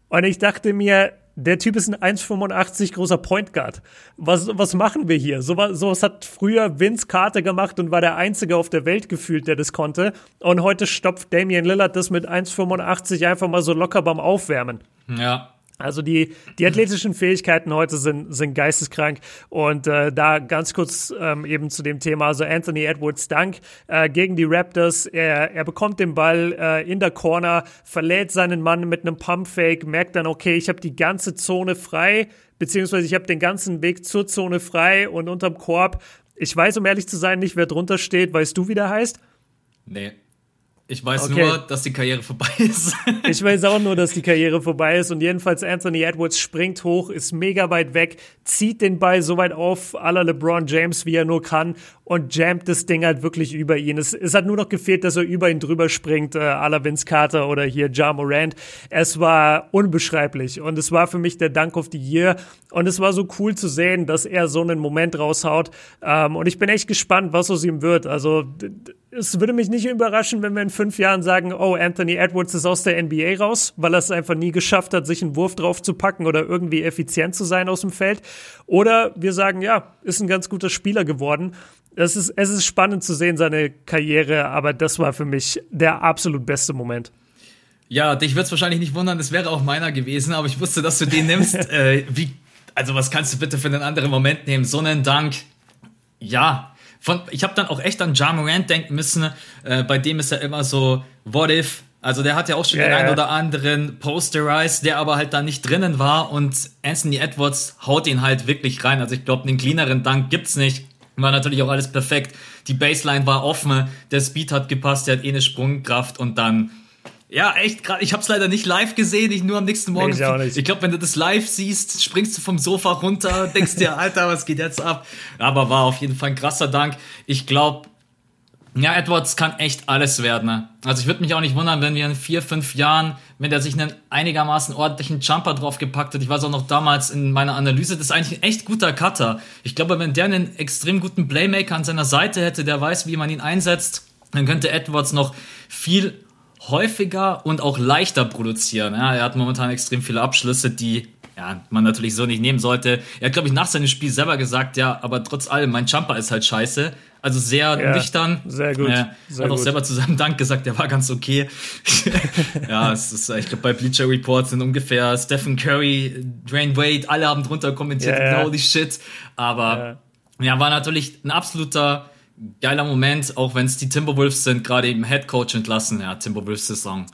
Und ich dachte mir, der Typ ist ein 1,85 großer Point Guard. Was, was machen wir hier? So, sowas hat früher Vince Carter gemacht und war der Einzige auf der Welt gefühlt, der das konnte. Und heute stopft Damian Lillard das mit 1,85 einfach mal so locker beim Aufwärmen. Ja, also die, die athletischen Fähigkeiten heute sind, sind geisteskrank. Und äh, da ganz kurz ähm, eben zu dem Thema, also Anthony Edwards Dank äh, gegen die Raptors. Er, er bekommt den Ball äh, in der Corner, verlädt seinen Mann mit einem Pumpfake, merkt dann, okay, ich habe die ganze Zone frei, beziehungsweise ich habe den ganzen Weg zur Zone frei und unterm Korb. Ich weiß, um ehrlich zu sein, nicht, wer drunter steht. Weißt du, wie der heißt? Nee. Ich weiß okay. nur, dass die Karriere vorbei ist. ich weiß auch nur, dass die Karriere vorbei ist. Und jedenfalls Anthony Edwards springt hoch, ist mega weit weg, zieht den Ball so weit auf, aller LeBron James, wie er nur kann, und jammt das Ding halt wirklich über ihn. Es, es hat nur noch gefehlt, dass er über ihn drüber springt, äh, à la Vince Carter oder hier Ja Morant. Es war unbeschreiblich. Und es war für mich der Dank of the Year. Und es war so cool zu sehen, dass er so einen Moment raushaut. Ähm, und ich bin echt gespannt, was aus ihm wird. Also, es würde mich nicht überraschen, wenn wir in fünf Jahren sagen, oh, Anthony Edwards ist aus der NBA raus, weil er es einfach nie geschafft hat, sich einen Wurf drauf zu packen oder irgendwie effizient zu sein aus dem Feld. Oder wir sagen, ja, ist ein ganz guter Spieler geworden. Es ist, es ist spannend zu sehen, seine Karriere, aber das war für mich der absolut beste Moment. Ja, dich wird es wahrscheinlich nicht wundern, es wäre auch meiner gewesen, aber ich wusste, dass du den nimmst. äh, wie, also was kannst du bitte für einen anderen Moment nehmen? So einen Dank. Ja, von, ich habe dann auch echt an Ja Morant denken müssen. Äh, bei dem ist ja immer so, what if? Also der hat ja auch schon yeah. den einen oder anderen Posterize, der aber halt da nicht drinnen war und Anthony Edwards haut ihn halt wirklich rein. Also ich glaube, einen cleaneren Dank gibt's nicht. War natürlich auch alles perfekt. Die Baseline war offen, der Speed hat gepasst, der hat eh eine Sprungkraft und dann ja, echt gerade. Ich habe es leider nicht live gesehen, ich nur am nächsten Morgen. Nee, ich, ich glaube, wenn du das live siehst, springst du vom Sofa runter, denkst dir, Alter, was geht jetzt ab? Aber war auf jeden Fall ein krasser Dank. Ich glaube, ja, Edwards kann echt alles werden. Ne? Also ich würde mich auch nicht wundern, wenn wir in vier, fünf Jahren, wenn der sich einen einigermaßen ordentlichen Jumper drauf gepackt hat. Ich weiß auch noch damals in meiner Analyse, das ist eigentlich ein echt guter Cutter. Ich glaube, wenn der einen extrem guten Playmaker an seiner Seite hätte, der weiß, wie man ihn einsetzt, dann könnte Edwards noch viel häufiger und auch leichter produzieren. Ja, er hat momentan extrem viele Abschlüsse, die ja, man natürlich so nicht nehmen sollte. Er hat, glaube ich, nach seinem Spiel selber gesagt, ja, aber trotz allem, mein Jumper ist halt scheiße. Also sehr ja, nüchtern. Sehr gut. Er sehr hat auch gut. selber zu seinem Dank gesagt, der war ganz okay. ja, es ist, ich glaube, bei Bleacher Reports sind ungefähr Stephen Curry, Dwayne Wade, alle haben drunter kommentiert, ja, ja. holy shit. Aber ja. war natürlich ein absoluter geiler Moment, auch wenn es die Timberwolves sind, gerade eben Head Coach entlassen. Ja, Timberwolves Saison.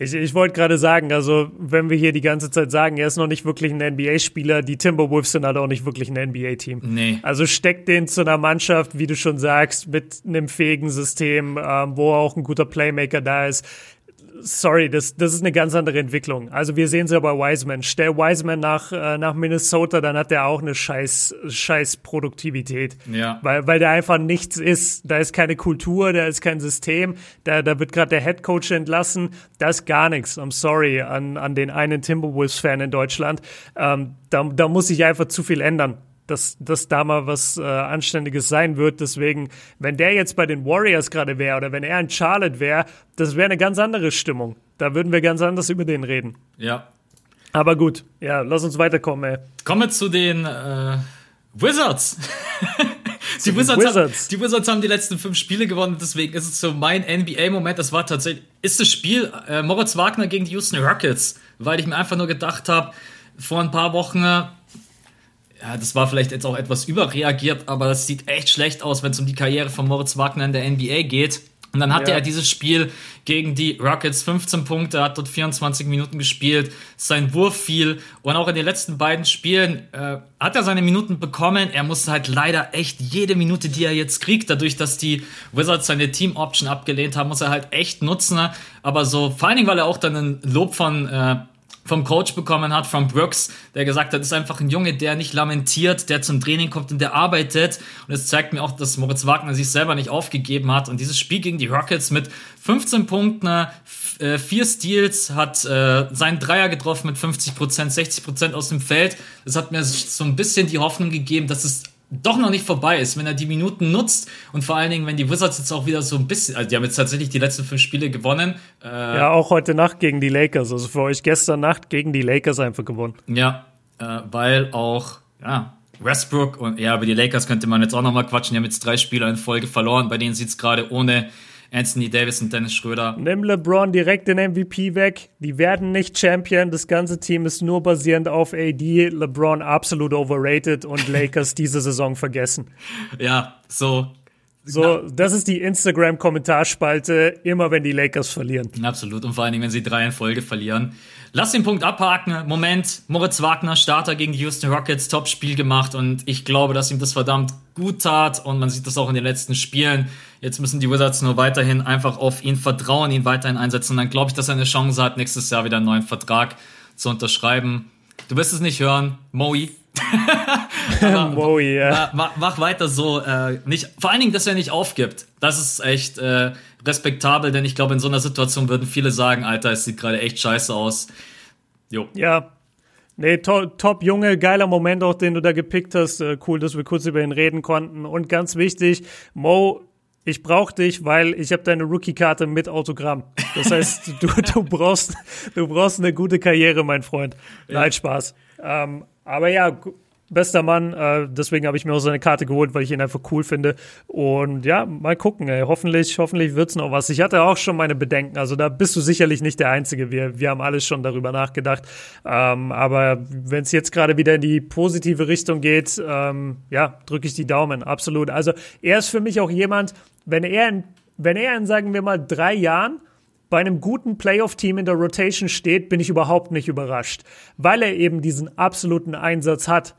Ich, ich wollte gerade sagen, also wenn wir hier die ganze Zeit sagen, er ist noch nicht wirklich ein NBA-Spieler, die Timberwolves sind halt auch nicht wirklich ein NBA-Team. Nee. Also steckt den zu einer Mannschaft, wie du schon sagst, mit einem fähigen System, ähm, wo auch ein guter Playmaker da ist sorry, das, das ist eine ganz andere Entwicklung. Also wir sehen es ja bei Wiseman. Stell Wiseman nach, äh, nach Minnesota, dann hat der auch eine scheiß, scheiß Produktivität. Ja. Weil, weil der einfach nichts ist. Da ist keine Kultur, da ist kein System. Da, da wird gerade der Head Coach entlassen. Da ist gar nichts. I'm sorry an, an den einen Timberwolves-Fan in Deutschland. Ähm, da, da muss sich einfach zu viel ändern dass, dass da mal was äh, Anständiges sein wird. Deswegen, wenn der jetzt bei den Warriors gerade wäre oder wenn er in Charlotte wäre, das wäre eine ganz andere Stimmung. Da würden wir ganz anders über den reden. Ja. Aber gut, ja, lass uns weiterkommen, ey. Kommen wir zu den äh, Wizards. die, Wizards, Wizards. Haben, die Wizards haben die letzten fünf Spiele gewonnen, deswegen ist es so mein NBA-Moment. Das war tatsächlich, ist das Spiel äh, Moritz Wagner gegen die Houston Rockets, weil ich mir einfach nur gedacht habe, vor ein paar Wochen ja, das war vielleicht jetzt auch etwas überreagiert, aber das sieht echt schlecht aus, wenn es um die Karriere von Moritz Wagner in der NBA geht. Und dann hatte ja. er dieses Spiel gegen die Rockets 15 Punkte, hat dort 24 Minuten gespielt, sein Wurf fiel und auch in den letzten beiden Spielen äh, hat er seine Minuten bekommen. Er musste halt leider echt jede Minute, die er jetzt kriegt, dadurch, dass die Wizards seine Team Option abgelehnt haben, muss er halt echt nutzen. Aber so, vor allen Dingen, weil er auch dann ein Lob von äh, vom Coach bekommen hat, von Brooks, der gesagt hat, ist einfach ein Junge, der nicht lamentiert, der zum Training kommt und der arbeitet. Und es zeigt mir auch, dass Moritz Wagner sich selber nicht aufgegeben hat. Und dieses Spiel gegen die Rockets mit 15 Punkten, äh, vier Steals, hat äh, seinen Dreier getroffen mit 50 Prozent, 60 Prozent aus dem Feld. Das hat mir so ein bisschen die Hoffnung gegeben, dass es doch noch nicht vorbei ist, wenn er die Minuten nutzt und vor allen Dingen, wenn die Wizards jetzt auch wieder so ein bisschen, also die haben jetzt tatsächlich die letzten fünf Spiele gewonnen. Äh, ja, auch heute Nacht gegen die Lakers, also für euch gestern Nacht gegen die Lakers einfach gewonnen. Ja, äh, weil auch, ja, Westbrook und ja, über die Lakers könnte man jetzt auch nochmal quatschen, die haben jetzt drei Spieler in Folge verloren, bei denen sieht es gerade ohne Anthony Davis und Dennis Schröder. Nimm LeBron direkt den MVP weg. Die werden nicht Champion. Das ganze Team ist nur basierend auf AD. LeBron absolut overrated und Lakers diese Saison vergessen. Ja, so. So, das ist die Instagram-Kommentarspalte, immer wenn die Lakers verlieren. Absolut. Und vor allen Dingen, wenn sie drei in Folge verlieren. Lass den Punkt abhaken. Moment, Moritz Wagner, Starter gegen die Houston Rockets, Top-Spiel gemacht und ich glaube, dass ihm das verdammt gut tat und man sieht das auch in den letzten Spielen. Jetzt müssen die Wizards nur weiterhin einfach auf ihn vertrauen, ihn weiterhin einsetzen und dann glaube ich, dass er eine Chance hat, nächstes Jahr wieder einen neuen Vertrag zu unterschreiben. Du wirst es nicht hören, Moe. Moe, ja. Mach, mach, weiter so. Äh, nicht, vor allen Dingen, dass er nicht aufgibt. Das ist echt äh, respektabel, denn ich glaube, in so einer Situation würden viele sagen, Alter, es sieht gerade echt scheiße aus. Jo. Ja. Nee, to top, Junge, geiler Moment auch, den du da gepickt hast. Äh, cool, dass wir kurz über ihn reden konnten. Und ganz wichtig, Mo, ich brauche dich, weil ich habe deine Rookie-Karte mit Autogramm. Das heißt, du, du, brauchst, du brauchst eine gute Karriere, mein Freund. Nein, ja. Spaß. Ähm, aber ja, bester Mann. Äh, deswegen habe ich mir auch seine Karte geholt, weil ich ihn einfach cool finde. Und ja, mal gucken. Ey. Hoffentlich, hoffentlich wird's noch was. Ich hatte auch schon meine Bedenken. Also da bist du sicherlich nicht der Einzige. Wir, wir haben alles schon darüber nachgedacht. Ähm, aber wenn es jetzt gerade wieder in die positive Richtung geht, ähm, ja, drücke ich die Daumen. Absolut. Also er ist für mich auch jemand, wenn er in, wenn er in, sagen wir mal, drei Jahren bei einem guten Playoff-Team in der Rotation steht, bin ich überhaupt nicht überrascht, weil er eben diesen absoluten Einsatz hat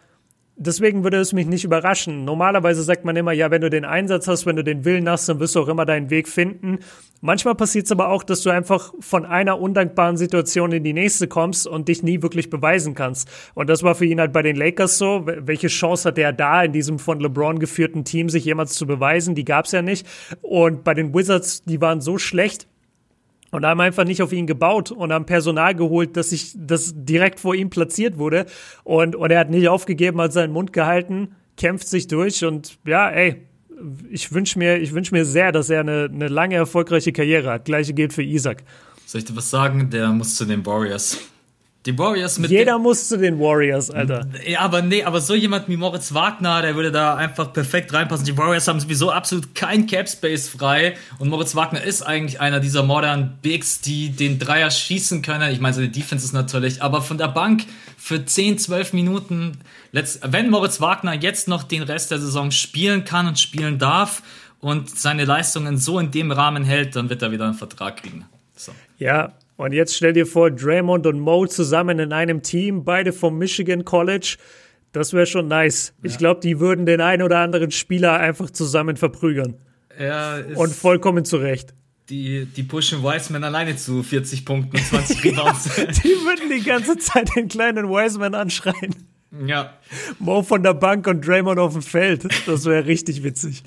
deswegen würde es mich nicht überraschen. Normalerweise sagt man immer, ja, wenn du den Einsatz hast, wenn du den Willen hast, dann wirst du auch immer deinen Weg finden. Manchmal passiert es aber auch, dass du einfach von einer undankbaren Situation in die nächste kommst und dich nie wirklich beweisen kannst. Und das war für ihn halt bei den Lakers so. Welche Chance hat er da in diesem von LeBron geführten Team, sich jemals zu beweisen? Die gab es ja nicht. Und bei den Wizards, die waren so schlecht, und haben einfach nicht auf ihn gebaut und haben Personal geholt, dass sich das direkt vor ihm platziert wurde. Und, und er hat nicht aufgegeben, hat seinen Mund gehalten, kämpft sich durch und ja, ey, ich wünsche mir, ich wünsch mir sehr, dass er eine, eine lange erfolgreiche Karriere hat. Gleiche gilt für Isaac. Soll ich dir was sagen? Der muss zu den Warriors. Die Warriors mit Jeder muss zu den Warriors, Alter. Ja, aber nee, aber so jemand wie Moritz Wagner, der würde da einfach perfekt reinpassen. Die Warriors haben sowieso absolut kein Cap Space frei und Moritz Wagner ist eigentlich einer dieser modernen Bigs, die den Dreier schießen können. Ich meine, seine Defense ist natürlich, aber von der Bank für 10, 12 Minuten, wenn Moritz Wagner jetzt noch den Rest der Saison spielen kann und spielen darf und seine Leistungen so in dem Rahmen hält, dann wird er wieder einen Vertrag kriegen. So. Ja, und jetzt stell dir vor, Draymond und Mo zusammen in einem Team, beide vom Michigan College. Das wäre schon nice. Ja. Ich glaube, die würden den einen oder anderen Spieler einfach zusammen verprügern. Ja, und vollkommen zurecht. Die, die pushen Wiseman alleine zu 40 Punkten und 20 Rebounds. die würden die ganze Zeit den kleinen Wiseman anschreien. Ja. Mo von der Bank und Draymond auf dem Feld. Das wäre richtig witzig.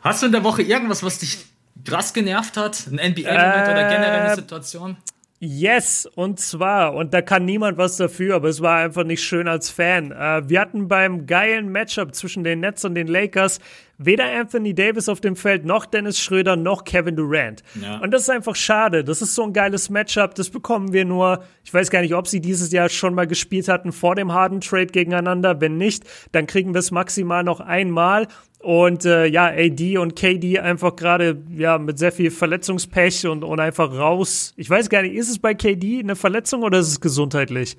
Hast du in der Woche irgendwas, was dich krass genervt hat? Ein NBA-Moment äh, oder generell eine Situation? Yes, und zwar, und da kann niemand was dafür, aber es war einfach nicht schön als Fan. Äh, wir hatten beim geilen Matchup zwischen den Nets und den Lakers weder Anthony Davis auf dem Feld, noch Dennis Schröder, noch Kevin Durant. Ja. Und das ist einfach schade. Das ist so ein geiles Matchup. Das bekommen wir nur, ich weiß gar nicht, ob sie dieses Jahr schon mal gespielt hatten vor dem Harden Trade gegeneinander. Wenn nicht, dann kriegen wir es maximal noch einmal. Und äh, ja, AD und KD einfach gerade ja mit sehr viel Verletzungspech und, und einfach raus. Ich weiß gar nicht, ist es bei KD eine Verletzung oder ist es gesundheitlich?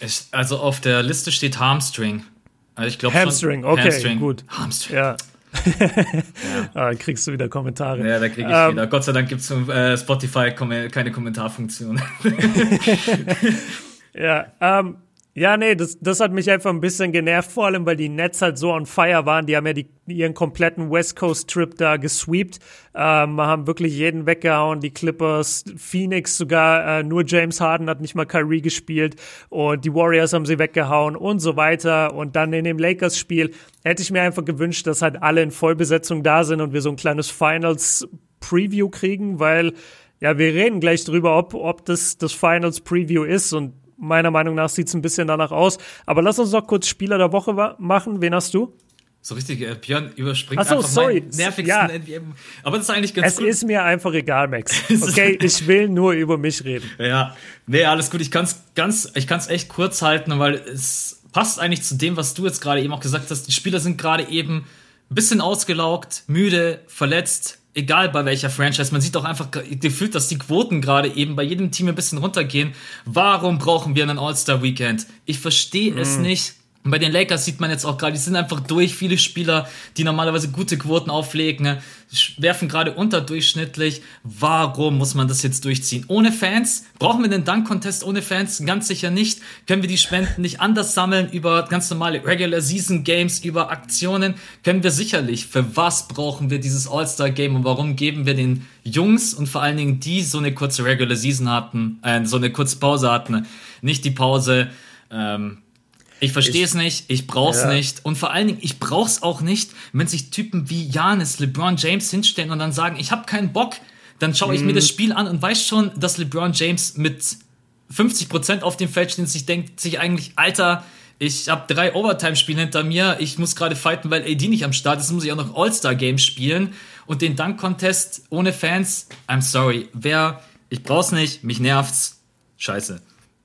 Ich, also auf der Liste steht Hamstring. Also ich glaube Hamstring, okay, Hamstring. gut. Hamstring. Ja. Ja. ah, dann kriegst du wieder Kommentare. Ja, da kriege ich ähm, wieder. Gott sei Dank gibt es äh, Spotify keine Kommentarfunktion. ja, ähm, ja, nee, das, das hat mich einfach ein bisschen genervt, vor allem, weil die Nets halt so on fire waren. Die haben ja die, ihren kompletten West Coast Trip da gesweept, ähm, haben wirklich jeden weggehauen, die Clippers, Phoenix sogar, äh, nur James Harden hat nicht mal Kyrie gespielt und die Warriors haben sie weggehauen und so weiter. Und dann in dem Lakers-Spiel hätte ich mir einfach gewünscht, dass halt alle in Vollbesetzung da sind und wir so ein kleines Finals-Preview kriegen, weil ja, wir reden gleich drüber, ob, ob das das Finals-Preview ist und meiner Meinung nach sieht es ein bisschen danach aus. Aber lass uns noch kurz Spieler der Woche machen. Wen hast du? So richtig, äh, Björn überspringt Ach so, einfach sorry. meinen nervigsten ja. NBA. Aber das ist eigentlich ganz Es gut. ist mir einfach egal, Max. Okay, ich will nur über mich reden. Ja, nee, alles gut. Ich kann es ganz, ich kann es echt kurz halten, weil es passt eigentlich zu dem, was du jetzt gerade eben auch gesagt hast. Die Spieler sind gerade eben ein bisschen ausgelaugt, müde, verletzt, egal bei welcher Franchise, man sieht auch einfach gefühlt, dass die Quoten gerade eben bei jedem Team ein bisschen runtergehen. Warum brauchen wir einen All-Star-Weekend? Ich verstehe mm. es nicht. Und bei den Lakers sieht man jetzt auch gerade, die sind einfach durch. Viele Spieler, die normalerweise gute Quoten auflegen, ne, werfen gerade unterdurchschnittlich. Warum muss man das jetzt durchziehen? Ohne Fans? Brauchen wir den Dunk-Contest ohne Fans? Ganz sicher nicht. Können wir die Spenden nicht anders sammeln über ganz normale Regular Season Games, über Aktionen? Können wir sicherlich. Für was brauchen wir dieses All-Star-Game und warum geben wir den Jungs und vor allen Dingen die so eine kurze Regular Season hatten, äh, so eine kurze Pause hatten, nicht die Pause, ähm, ich verstehe es nicht, ich brauch's ja. nicht. Und vor allen Dingen, ich brauch's auch nicht, wenn sich Typen wie Janis, LeBron James hinstellen und dann sagen, ich habe keinen Bock, dann schaue ich mhm. mir das Spiel an und weiß schon, dass LeBron James mit 50% auf dem Feld steht und sich denkt sich eigentlich, Alter, ich habe drei Overtime-Spiele hinter mir, ich muss gerade fighten, weil AD nicht am Start ist, muss ich auch noch All-Star-Games spielen und den Dunk-Contest ohne Fans, I'm sorry, wer, ich brauch's nicht, mich nervt's, scheiße,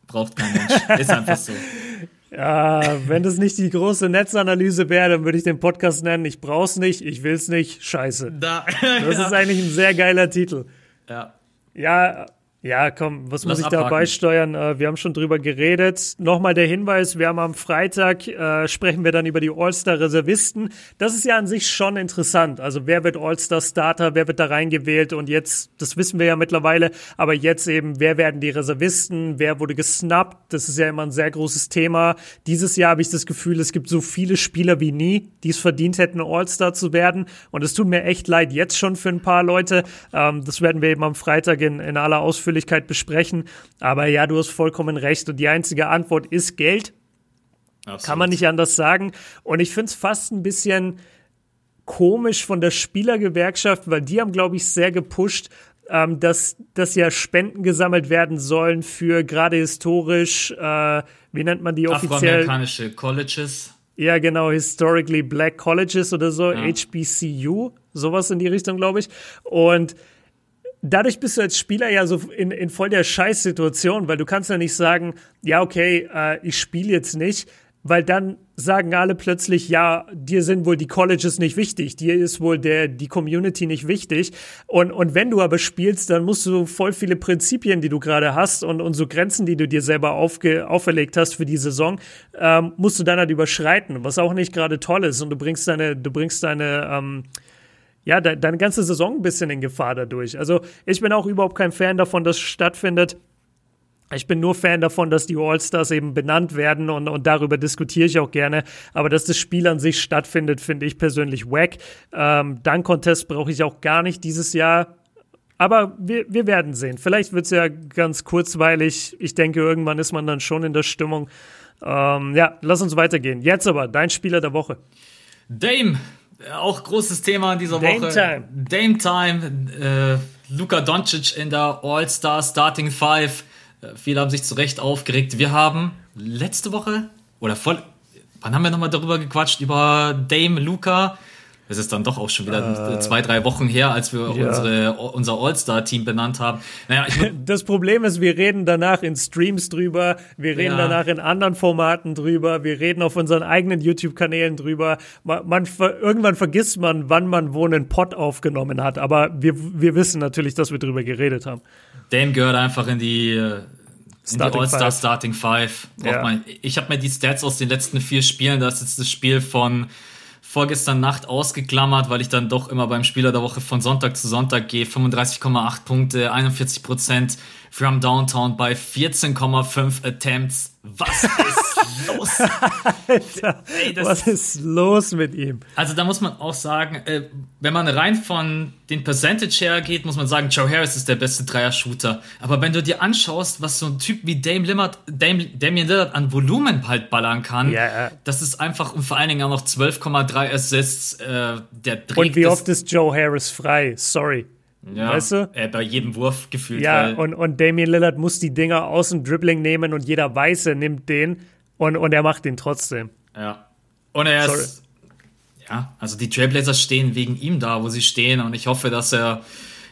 braucht kein Mensch, ist einfach so. Ja, wenn das nicht die große Netzanalyse wäre, dann würde ich den Podcast nennen, ich brauch's nicht, ich will's nicht, scheiße. Da, das ja. ist eigentlich ein sehr geiler Titel. Ja. Ja, Ja, komm, was Lass muss ich abhaken. da beisteuern? Äh, wir haben schon drüber geredet. Nochmal der Hinweis, wir haben am Freitag, äh, sprechen wir dann über die All-Star-Reservisten. Das ist ja an sich schon interessant. Also wer wird All-Star-Starter, wer wird da reingewählt und jetzt, das wissen wir ja mittlerweile, aber jetzt eben, wer werden die Reservisten, wer wurde gesnappt? Das ist ja immer ein sehr großes Thema. Dieses Jahr habe ich das Gefühl, es gibt so viele Spieler wie nie, die es verdient hätten, All-Star zu werden. Und es tut mir echt leid, jetzt schon für ein paar Leute. Ähm, das werden wir eben am Freitag in, in aller Ausführung Ausführlichkeit besprechen. Aber ja, du hast vollkommen recht. Und die einzige Antwort ist Geld. Absolut. Kann man nicht anders sagen. Und ich finde es fast ein bisschen komisch von der Spielergewerkschaft, weil die haben, glaube ich, sehr gepusht, ähm, dass, dass ja Spenden gesammelt werden sollen für gerade historisch, äh, wie nennt man die offiziell? Afroamerikanische Colleges. Ja, genau, Historically Black Colleges oder so, ja. HBCU, sowas in die Richtung, glaube ich. Und dadurch bist du als Spieler ja so in, in voll der Scheißsituation, weil du kannst ja nicht sagen, ja, okay, äh, ich spiele jetzt nicht, weil dann sagen alle plötzlich, ja, dir sind wohl die Colleges nicht wichtig, dir ist wohl der, die Community nicht wichtig. Und, und wenn du aber spielst, dann musst du voll viele Prinzipien, die du gerade hast und, und so Grenzen, die du dir selber aufge, auferlegt hast für die Saison, ähm, musst du dann halt überschreiten, was auch nicht gerade toll ist. Und du bringst deine, du bringst deine, ähm, ja, de deine ganze Saison ein bisschen in Gefahr dadurch. Also ich bin auch überhaupt kein Fan davon, dass es stattfindet. Ich bin nur Fan davon, dass die All-Stars eben benannt werden und, und darüber diskutiere ich auch gerne. Aber dass das Spiel an sich stattfindet, finde ich persönlich wack. Ähm, Dunk-Contest brauche ich auch gar nicht dieses Jahr. Aber wir, wir werden sehen. Vielleicht wird es ja ganz kurzweilig. Ich denke, irgendwann ist man dann schon in der Stimmung. Ähm, ja, lass uns weitergehen. Jetzt aber, dein Spieler der Woche. Dame auch großes Thema in dieser Dame Woche. Time. Dame Time. Äh, Luka Doncic in der All-Star Starting Five. Äh, viele haben sich zu Recht aufgeregt. Wir haben letzte Woche oder voll. Wann haben wir nochmal darüber gequatscht? Über Dame Luca es ist dann doch auch schon wieder äh, zwei, drei Wochen her, als wir ja. unsere, unser All-Star-Team benannt haben. Naja, das Problem ist, wir reden danach in Streams drüber, wir reden ja. danach in anderen Formaten drüber, wir reden auf unseren eigenen YouTube-Kanälen drüber. Man, man, irgendwann vergisst man, wann man wo einen Pod aufgenommen hat, aber wir, wir wissen natürlich, dass wir drüber geredet haben. Dame gehört einfach in die äh, in die All-Star Starting Five. Ja. Ich habe mir die Stats aus den letzten vier Spielen, das ist das Spiel von vorgestern Nacht ausgeklammert, weil ich dann doch immer beim Spieler der Woche von Sonntag zu Sonntag gehe. 35,8 Punkte, 41 Prozent from Downtown bei 14,5 Attempts. Was ist los? Alter, Ey, was ist los mit ihm? Also da muss man auch sagen, äh, wenn man rein von den Percentage her geht, muss man sagen, Joe Harris ist der beste Dreier-Shooter. Aber wenn du dir anschaust, was so ein Typ wie Dame Lillard, Dame, Damian Lillard an Volumen halt ballern kann, ja. das ist einfach und vor allen Dingen auch noch 12,3 Assists. Äh, der und wie oft ist Joe Harris frei? Sorry. Ja, weißt du? Äh, bei jedem Wurf gefühlt. Ja, und, und Damian Lillard muss die Dinger aus dem Dribbling nehmen und jeder weiß, er nimmt den und, und er macht den trotzdem. Ja. Und er Sorry. ist. Ja, also die Trailblazers stehen wegen ihm da, wo sie stehen und ich hoffe, dass er.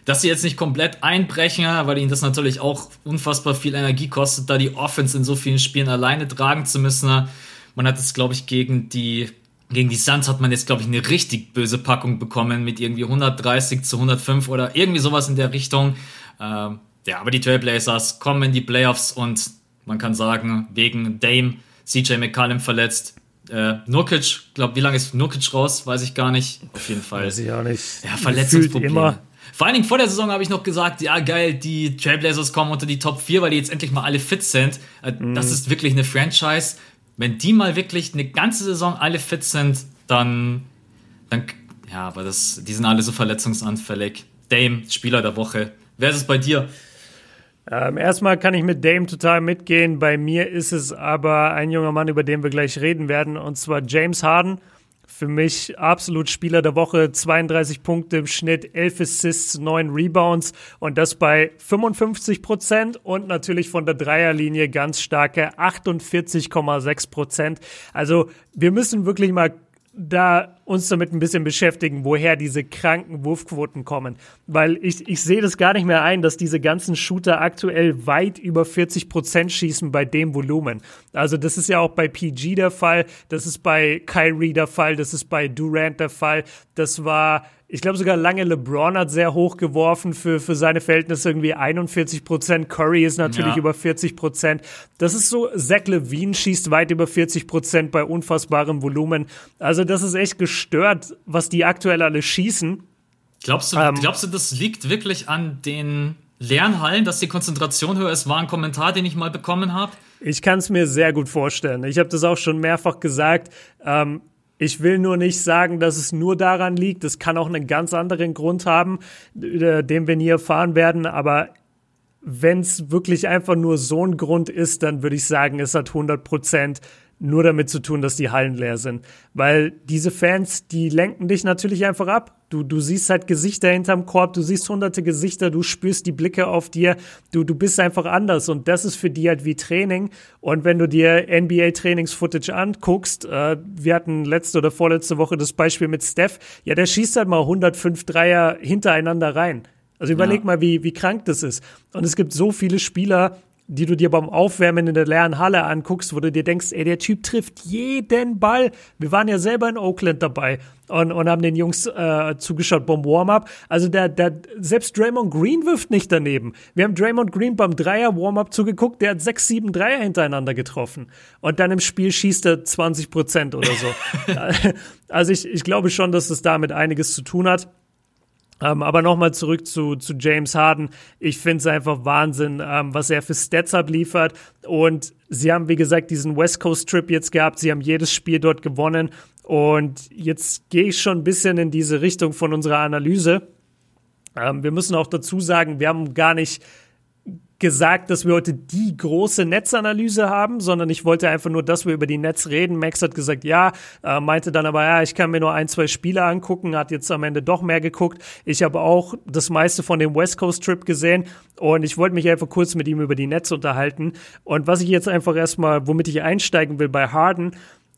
Dass sie jetzt nicht komplett einbrechen, weil ihnen das natürlich auch unfassbar viel Energie kostet, da die Offense in so vielen Spielen alleine tragen zu müssen. Man hat es, glaube ich, gegen die gegen die Suns hat man jetzt, glaube ich, eine richtig böse Packung bekommen mit irgendwie 130 zu 105 oder irgendwie sowas in der Richtung. Ähm, ja, aber die Trailblazers kommen in die Playoffs und man kann sagen, wegen Dame, CJ McCallum verletzt, äh, Nurkic, glaube, wie lange ist Nurkic raus? Weiß ich gar nicht. Auf jeden Fall. Weiß ich auch nicht. Ja, Verletzungsprobleme. Immer. Vor allen Dingen vor der Saison habe ich noch gesagt, ja geil, die Trailblazers kommen unter die Top 4, weil die jetzt endlich mal alle fit sind. Äh, mm. Das ist wirklich eine Franchise wenn die mal wirklich eine ganze Saison alle fit sind, dann, dann ja, aber das, die sind alle so verletzungsanfällig. Dame, Spieler der Woche. Wer ist es bei dir? Ähm, erstmal kann ich mit Dame total mitgehen. Bei mir ist es aber ein junger Mann, über den wir gleich reden werden, und zwar James Harden. Für mich absolut Spieler der Woche, 32 Punkte im Schnitt, 11 Assists, 9 Rebounds und das bei 55 Prozent und natürlich von der Dreierlinie ganz starke 48,6 Prozent. Also wir müssen wirklich mal da uns damit ein bisschen beschäftigen, woher diese kranken Wurfquoten kommen. Weil ich, ich sehe das gar nicht mehr ein, dass diese ganzen Shooter aktuell weit über 40 Prozent schießen bei dem Volumen. Also das ist ja auch bei PG der Fall, das ist bei Kyrie der Fall, das ist bei Durant der Fall. Das war ich glaube sogar lange LeBron hat sehr hoch geworfen für, für seine Verhältnisse irgendwie 41 Prozent. Curry ist natürlich ja. über 40 Prozent. Das ist so, Zach Levine schießt weit über 40 Prozent bei unfassbarem Volumen. Also das ist echt gestört, was die aktuell alle schießen. Glaubst du, ähm, glaubst du, das liegt wirklich an den Lernhallen, dass die Konzentration höher ist? War ein Kommentar, den ich mal bekommen habe. Ich kann es mir sehr gut vorstellen. Ich habe das auch schon mehrfach gesagt. Ähm, ich will nur nicht sagen, dass es nur daran liegt. Es kann auch einen ganz anderen Grund haben, äh, den wir nie erfahren werden. Aber wenn es wirklich einfach nur so ein Grund ist, dann würde ich sagen, es hat 100 Prozent nur damit zu tun, dass die Hallen leer sind. Weil diese Fans, die lenken dich natürlich einfach ab. Du, du siehst halt Gesichter hinterm Korb, du siehst hunderte Gesichter, du spürst die Blicke auf dir, du, du bist einfach anders und das ist für die halt wie Training. Und wenn du dir NBA-Trainings-Footage anguckst, äh, wir hatten letzte oder vorletzte Woche das Beispiel mit Steph, ja, der schießt halt mal 105 Dreier hintereinander rein. Also überleg ja. mal, wie, wie krank das ist. Und es gibt so viele Spieler, die du dir beim Aufwärmen in der leeren Halle anguckst, wo du dir denkst, ey, der Typ trifft jeden Ball. Wir waren ja selber in Oakland dabei und, und haben den Jungs äh, zugeschaut beim Warm-up. Also der, der, selbst Draymond Green wirft nicht daneben. Wir haben Draymond Green beim Dreier Warm-up zugeguckt, der hat sechs, sieben Dreier hintereinander getroffen. Und dann im Spiel schießt er 20 Prozent oder so. also ich, ich glaube schon, dass es damit einiges zu tun hat. Ähm, aber nochmal zurück zu, zu James Harden. Ich finde es einfach Wahnsinn, ähm, was er für Stats abliefert. Und sie haben, wie gesagt, diesen West Coast Trip jetzt gehabt. Sie haben jedes Spiel dort gewonnen. Und jetzt gehe ich schon ein bisschen in diese Richtung von unserer Analyse. Ähm, wir müssen auch dazu sagen, wir haben gar nicht gesagt, dass wir heute die große Netzanalyse haben, sondern ich wollte einfach nur, dass wir über die Netz reden. Max hat gesagt, ja, äh, meinte dann aber, ja, ich kann mir nur ein, zwei Spiele angucken, hat jetzt am Ende doch mehr geguckt. Ich habe auch das meiste von dem West Coast Trip gesehen und ich wollte mich einfach kurz mit ihm über die Netz unterhalten. Und was ich jetzt einfach erstmal, womit ich einsteigen will bei Harden,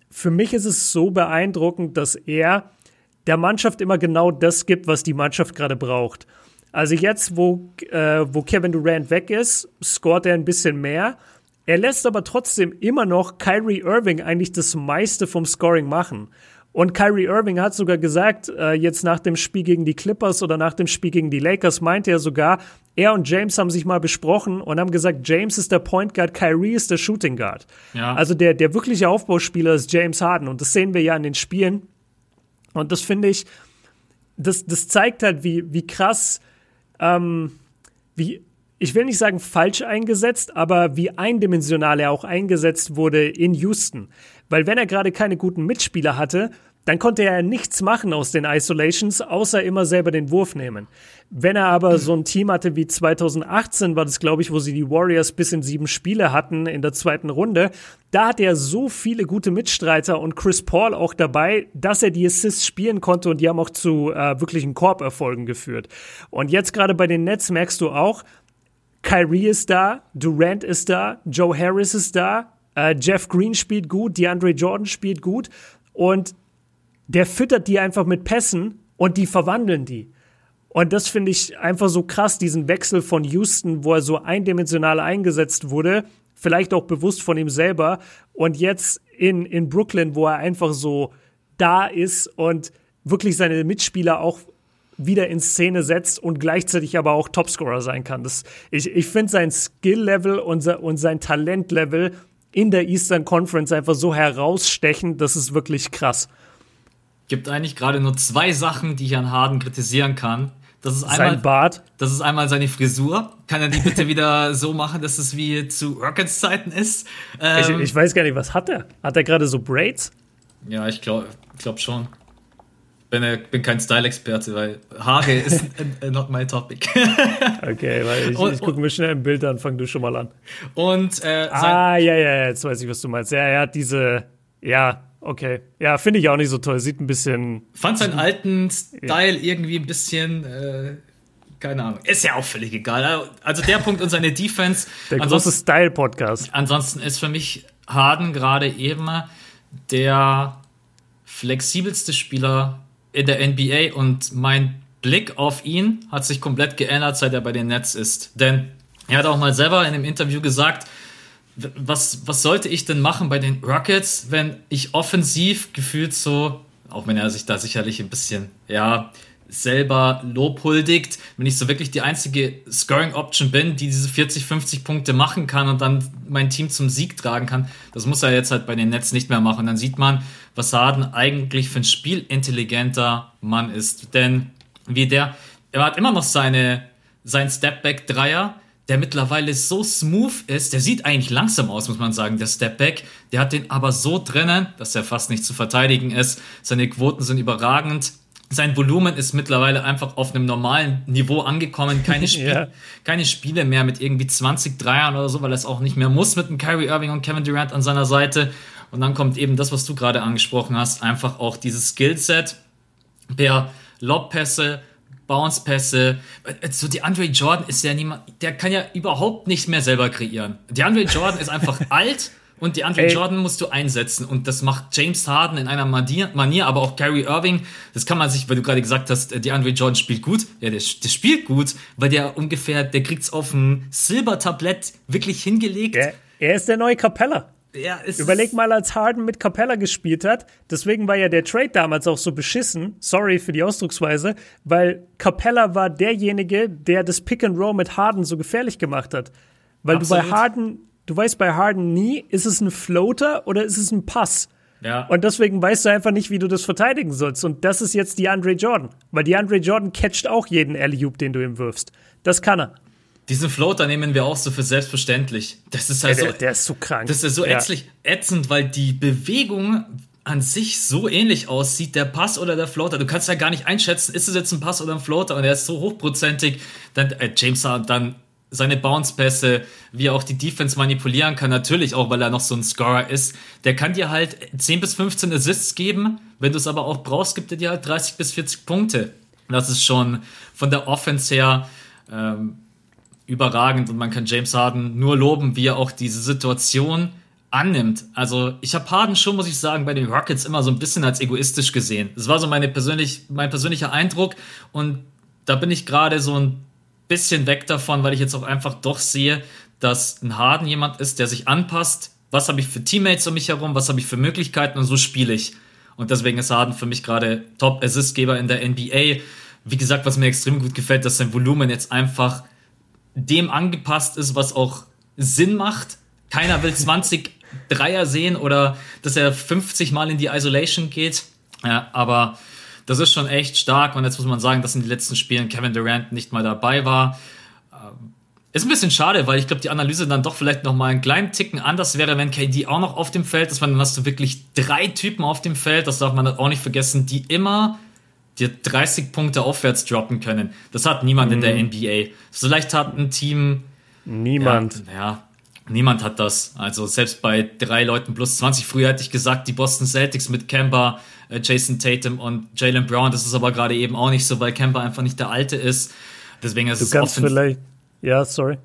für mich ist es so beeindruckend, dass er der Mannschaft immer genau das gibt, was die Mannschaft gerade braucht. Also jetzt, wo, äh, wo Kevin Durant weg ist, scoret er ein bisschen mehr. Er lässt aber trotzdem immer noch Kyrie Irving eigentlich das meiste vom Scoring machen. Und Kyrie Irving hat sogar gesagt, äh, jetzt nach dem Spiel gegen die Clippers oder nach dem Spiel gegen die Lakers, meinte er sogar, er und James haben sich mal besprochen und haben gesagt, James ist der Point Guard, Kyrie ist der Shooting Guard. Ja. Also der, der wirkliche Aufbauspieler ist James Harden und das sehen wir ja in den Spielen. Und das finde ich, das, das zeigt halt, wie, wie krass ähm, wie, ich will nicht sagen falsch eingesetzt, aber wie eindimensional er auch eingesetzt wurde in Houston. Weil wenn er gerade keine guten Mitspieler hatte, dann konnte er nichts machen aus den Isolations, außer immer selber den Wurf nehmen. Wenn er aber so ein Team hatte wie 2018, war das, glaube ich, wo sie die Warriors bis in sieben Spiele hatten in der zweiten Runde, da hat er so viele gute Mitstreiter und Chris Paul auch dabei, dass er die Assists spielen konnte und die haben auch zu äh, wirklichen Korberfolgen geführt. Und jetzt gerade bei den Nets merkst du auch, Kyrie ist da, Durant ist da, Joe Harris ist da, äh, Jeff Green spielt gut, DeAndre Jordan spielt gut und der füttert die einfach mit Pässen und die verwandeln die. Und das finde ich einfach so krass, diesen Wechsel von Houston, wo er so eindimensional eingesetzt wurde, vielleicht auch bewusst von ihm selber, und jetzt in, in Brooklyn, wo er einfach so da ist und wirklich seine Mitspieler auch wieder in Szene setzt und gleichzeitig aber auch Topscorer sein kann. Das, ich ich finde sein Skill-Level und, und sein Talent-Level in der Eastern Conference einfach so herausstechend, das ist wirklich krass gibt eigentlich gerade nur zwei Sachen, die ich an Harden kritisieren kann. Das ist einmal, Sein Bart. Das ist einmal seine Frisur. Kann er die bitte wieder so machen, dass es wie zu Rockets Zeiten ist? Ähm, ich, ich, weiß gar nicht, was hat er? Hat er gerade so Braids? Ja, ich glaube glaub schon. Bin, äh, bin kein Style-Experte, weil Haare ist not my topic. okay, weil ich, ich gucke mir schnell ein Bild an, fang du schon mal an. Und äh, Ah, ja, ja, jetzt weiß ich, was du meinst. Ja, er hat diese, ja, Okay. Ja, finde ich auch nicht so toll. Sieht ein bisschen. Fand seinen alten Style ja. irgendwie ein bisschen. Äh, keine Ahnung. Ist ja auch völlig egal. Also der Punkt und seine Defense. Der große Style-Podcast. Ansonsten ist für mich Harden gerade eben der flexibelste Spieler in der NBA und mein Blick auf ihn hat sich komplett geändert, seit er bei den Nets ist. Denn er hat auch mal selber in einem Interview gesagt, was, was sollte ich denn machen bei den Rockets, wenn ich offensiv gefühlt so, auch wenn er sich da sicherlich ein bisschen, ja, selber lobhuldigt, wenn ich so wirklich die einzige Scoring Option bin, die diese 40, 50 Punkte machen kann und dann mein Team zum Sieg tragen kann, das muss er jetzt halt bei den Nets nicht mehr machen. dann sieht man, was Harden eigentlich für ein spielintelligenter Mann ist. Denn wie der, er hat immer noch seine, sein Stepback-Dreier, der mittlerweile so smooth ist, der sieht eigentlich langsam aus, muss man sagen, der Stepback. Der hat den aber so drinnen, dass er fast nicht zu verteidigen ist. Seine Quoten sind überragend. Sein Volumen ist mittlerweile einfach auf einem normalen Niveau angekommen. Keine, Spiel ja. keine Spiele mehr mit irgendwie 20 Dreiern oder so, weil er es auch nicht mehr muss mit einem Kyrie Irving und Kevin Durant an seiner Seite. Und dann kommt eben das, was du gerade angesprochen hast, einfach auch dieses Skillset per Lobpässe, Bounce-Pässe. So die Andre Jordan ist ja niemand, der kann ja überhaupt nicht mehr selber kreieren. Die Andre Jordan ist einfach alt und die Andre Ey. Jordan musst du einsetzen. Und das macht James Harden in einer Manier, Manier, aber auch Gary Irving. Das kann man sich, weil du gerade gesagt hast, die Andre Jordan spielt gut. Ja, der, der spielt gut, weil der ungefähr, der kriegt's auf ein Silbertablett wirklich hingelegt. Er, er ist der neue Capella. Ja, Überleg mal, als Harden mit Capella gespielt hat. Deswegen war ja der Trade damals auch so beschissen. Sorry für die Ausdrucksweise, weil Capella war derjenige, der das Pick and Roll mit Harden so gefährlich gemacht hat. Weil Absolut. du bei Harden, du weißt bei Harden nie, ist es ein Floater oder ist es ein Pass? Ja. Und deswegen weißt du einfach nicht, wie du das verteidigen sollst. Und das ist jetzt die Andre Jordan. Weil die Andre Jordan catcht auch jeden alley den du ihm wirfst. Das kann er. Diesen Floater nehmen wir auch so für selbstverständlich. Das ist halt ja, der, so, der ist so krank. Das ist so ja. ätzlich, ätzend, weil die Bewegung an sich so ähnlich aussieht, der Pass oder der Floater. Du kannst ja gar nicht einschätzen, ist es jetzt ein Pass oder ein Floater und er ist so hochprozentig. Dann äh, James dann seine Bounce-Pässe, wie er auch die Defense manipulieren kann, natürlich auch, weil er noch so ein Scorer ist. Der kann dir halt 10 bis 15 Assists geben. Wenn du es aber auch brauchst, gibt er dir halt 30 bis 40 Punkte. Das ist schon von der Offense her ähm, überragend und man kann James Harden nur loben, wie er auch diese Situation annimmt. Also ich habe Harden schon, muss ich sagen, bei den Rockets immer so ein bisschen als egoistisch gesehen. Das war so meine persönlich, mein persönlicher Eindruck und da bin ich gerade so ein bisschen weg davon, weil ich jetzt auch einfach doch sehe, dass ein Harden jemand ist, der sich anpasst. Was habe ich für Teammates um mich herum? Was habe ich für Möglichkeiten? Und so spiele ich. Und deswegen ist Harden für mich gerade Top-Assistgeber in der NBA. Wie gesagt, was mir extrem gut gefällt, dass sein Volumen jetzt einfach dem angepasst ist, was auch Sinn macht. Keiner will 20 Dreier sehen oder dass er 50 Mal in die Isolation geht. Ja, aber das ist schon echt stark und jetzt muss man sagen, dass in den letzten Spielen Kevin Durant nicht mal dabei war. Ähm, ist ein bisschen schade, weil ich glaube, die Analyse dann doch vielleicht noch mal einen kleinen Ticken anders wäre, wenn KD auch noch auf dem Feld ist. Dann hast du wirklich drei Typen auf dem Feld, das darf man auch nicht vergessen, die immer dir 30 Punkte aufwärts droppen können. Das hat niemand mhm. in der mhm. NBA. Vielleicht hat ein Team. Niemand. Ja, ja, niemand hat das. Also selbst bei drei Leuten plus 20. Früher hätte ich gesagt, die Boston Celtics mit Kemba, äh, Jason Tatum und Jalen Brown. Das ist aber gerade eben auch nicht so, weil Kemba einfach nicht der Alte ist. Deswegen ist du es kannst vielleicht. Ja, sorry.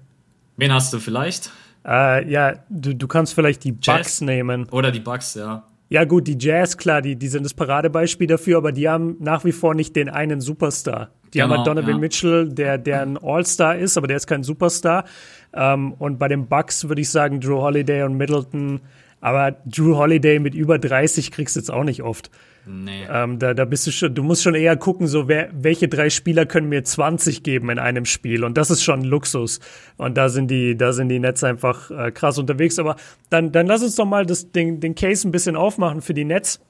Wen hast du vielleicht? Uh, ja, du, du kannst vielleicht die Bucks nehmen. Oder die Bucks, ja. Ja, gut, die Jazz, klar, die, die sind das Paradebeispiel dafür, aber die haben nach wie vor nicht den einen Superstar. Die genau, haben halt Donovan ja. Mitchell, der, der ein All-Star ist, aber der ist kein Superstar. Ähm, und bei den Bucks würde ich sagen, Drew Holiday und Middleton. Aber Drew Holiday mit über 30 kriegst du jetzt auch nicht oft. Nee. Ähm, da, da bist du schon, du musst schon eher gucken, so wer, welche drei Spieler können mir 20 geben in einem Spiel. Und das ist schon Luxus. Und da sind die, da sind die Nets einfach äh, krass unterwegs. Aber dann, dann lass uns doch mal das, den, den Case ein bisschen aufmachen für die Nets.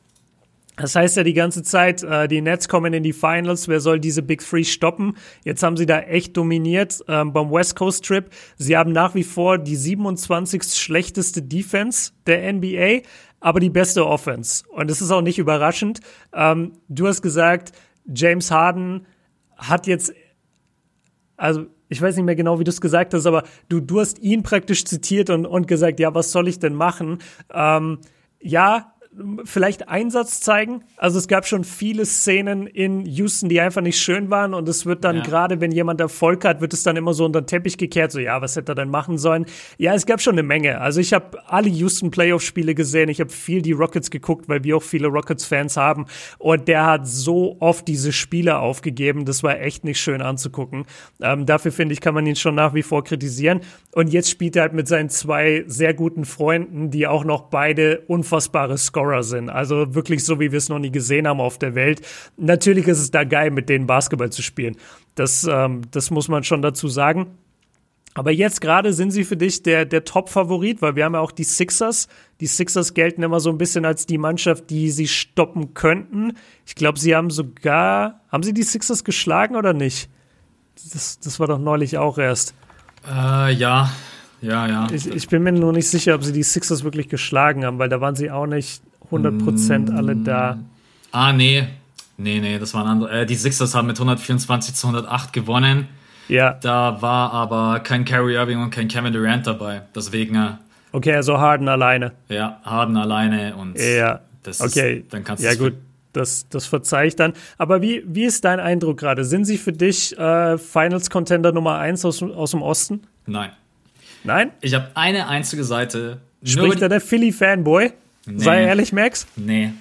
Das heißt ja die ganze Zeit, äh, die Nets kommen in die Finals. Wer soll diese Big Three stoppen? Jetzt haben sie da echt dominiert ähm, beim West Coast Trip. Sie haben nach wie vor die 27. schlechteste Defense der NBA aber die beste Offense. Und es ist auch nicht überraschend. Ähm, du hast gesagt, James Harden hat jetzt, also ich weiß nicht mehr genau, wie du es gesagt hast, aber du, du hast ihn praktisch zitiert und, und gesagt, ja, was soll ich denn machen? Ähm, ja, vielleicht Einsatz zeigen. Also es gab schon viele Szenen in Houston, die einfach nicht schön waren und es wird dann ja. gerade, wenn jemand Erfolg hat, wird es dann immer so unter den Teppich gekehrt, so ja, was hätte er denn machen sollen? Ja, es gab schon eine Menge. Also ich habe alle Houston Playoff-Spiele gesehen, ich habe viel die Rockets geguckt, weil wir auch viele Rockets-Fans haben und der hat so oft diese Spiele aufgegeben, das war echt nicht schön anzugucken. Ähm, dafür finde ich, kann man ihn schon nach wie vor kritisieren und jetzt spielt er halt mit seinen zwei sehr guten Freunden, die auch noch beide unfassbare Scorer sind. Also wirklich so, wie wir es noch nie gesehen haben auf der Welt. Natürlich ist es da geil, mit denen Basketball zu spielen. Das, ähm, das muss man schon dazu sagen. Aber jetzt gerade sind sie für dich der, der Top-Favorit, weil wir haben ja auch die Sixers. Die Sixers gelten immer so ein bisschen als die Mannschaft, die sie stoppen könnten. Ich glaube, sie haben sogar, haben sie die Sixers geschlagen oder nicht? Das, das war doch neulich auch erst. Äh, ja, ja, ja. Ich, ich, bin mir nur nicht sicher, ob sie die Sixers wirklich geschlagen haben, weil da waren sie auch nicht 100% mm. alle da. Ah, nee. Nee, nee, das waren andere. Äh, die Sixers haben mit 124 zu 108 gewonnen. Ja. Da war aber kein Kyrie Irving und kein Kevin Durant dabei. Deswegen. Äh, okay, also Harden alleine. Ja, Harden alleine und. Ja. Das okay. Ist, dann kannst du ja, gut. Das, das verzeih ich dann. Aber wie, wie ist dein Eindruck gerade? Sind sie für dich äh, Finals-Contender Nummer 1 aus, aus dem Osten? Nein. Nein? Ich habe eine einzige Seite. Spricht da der Philly-Fanboy? Nee. Sei ehrlich, Max? Nee.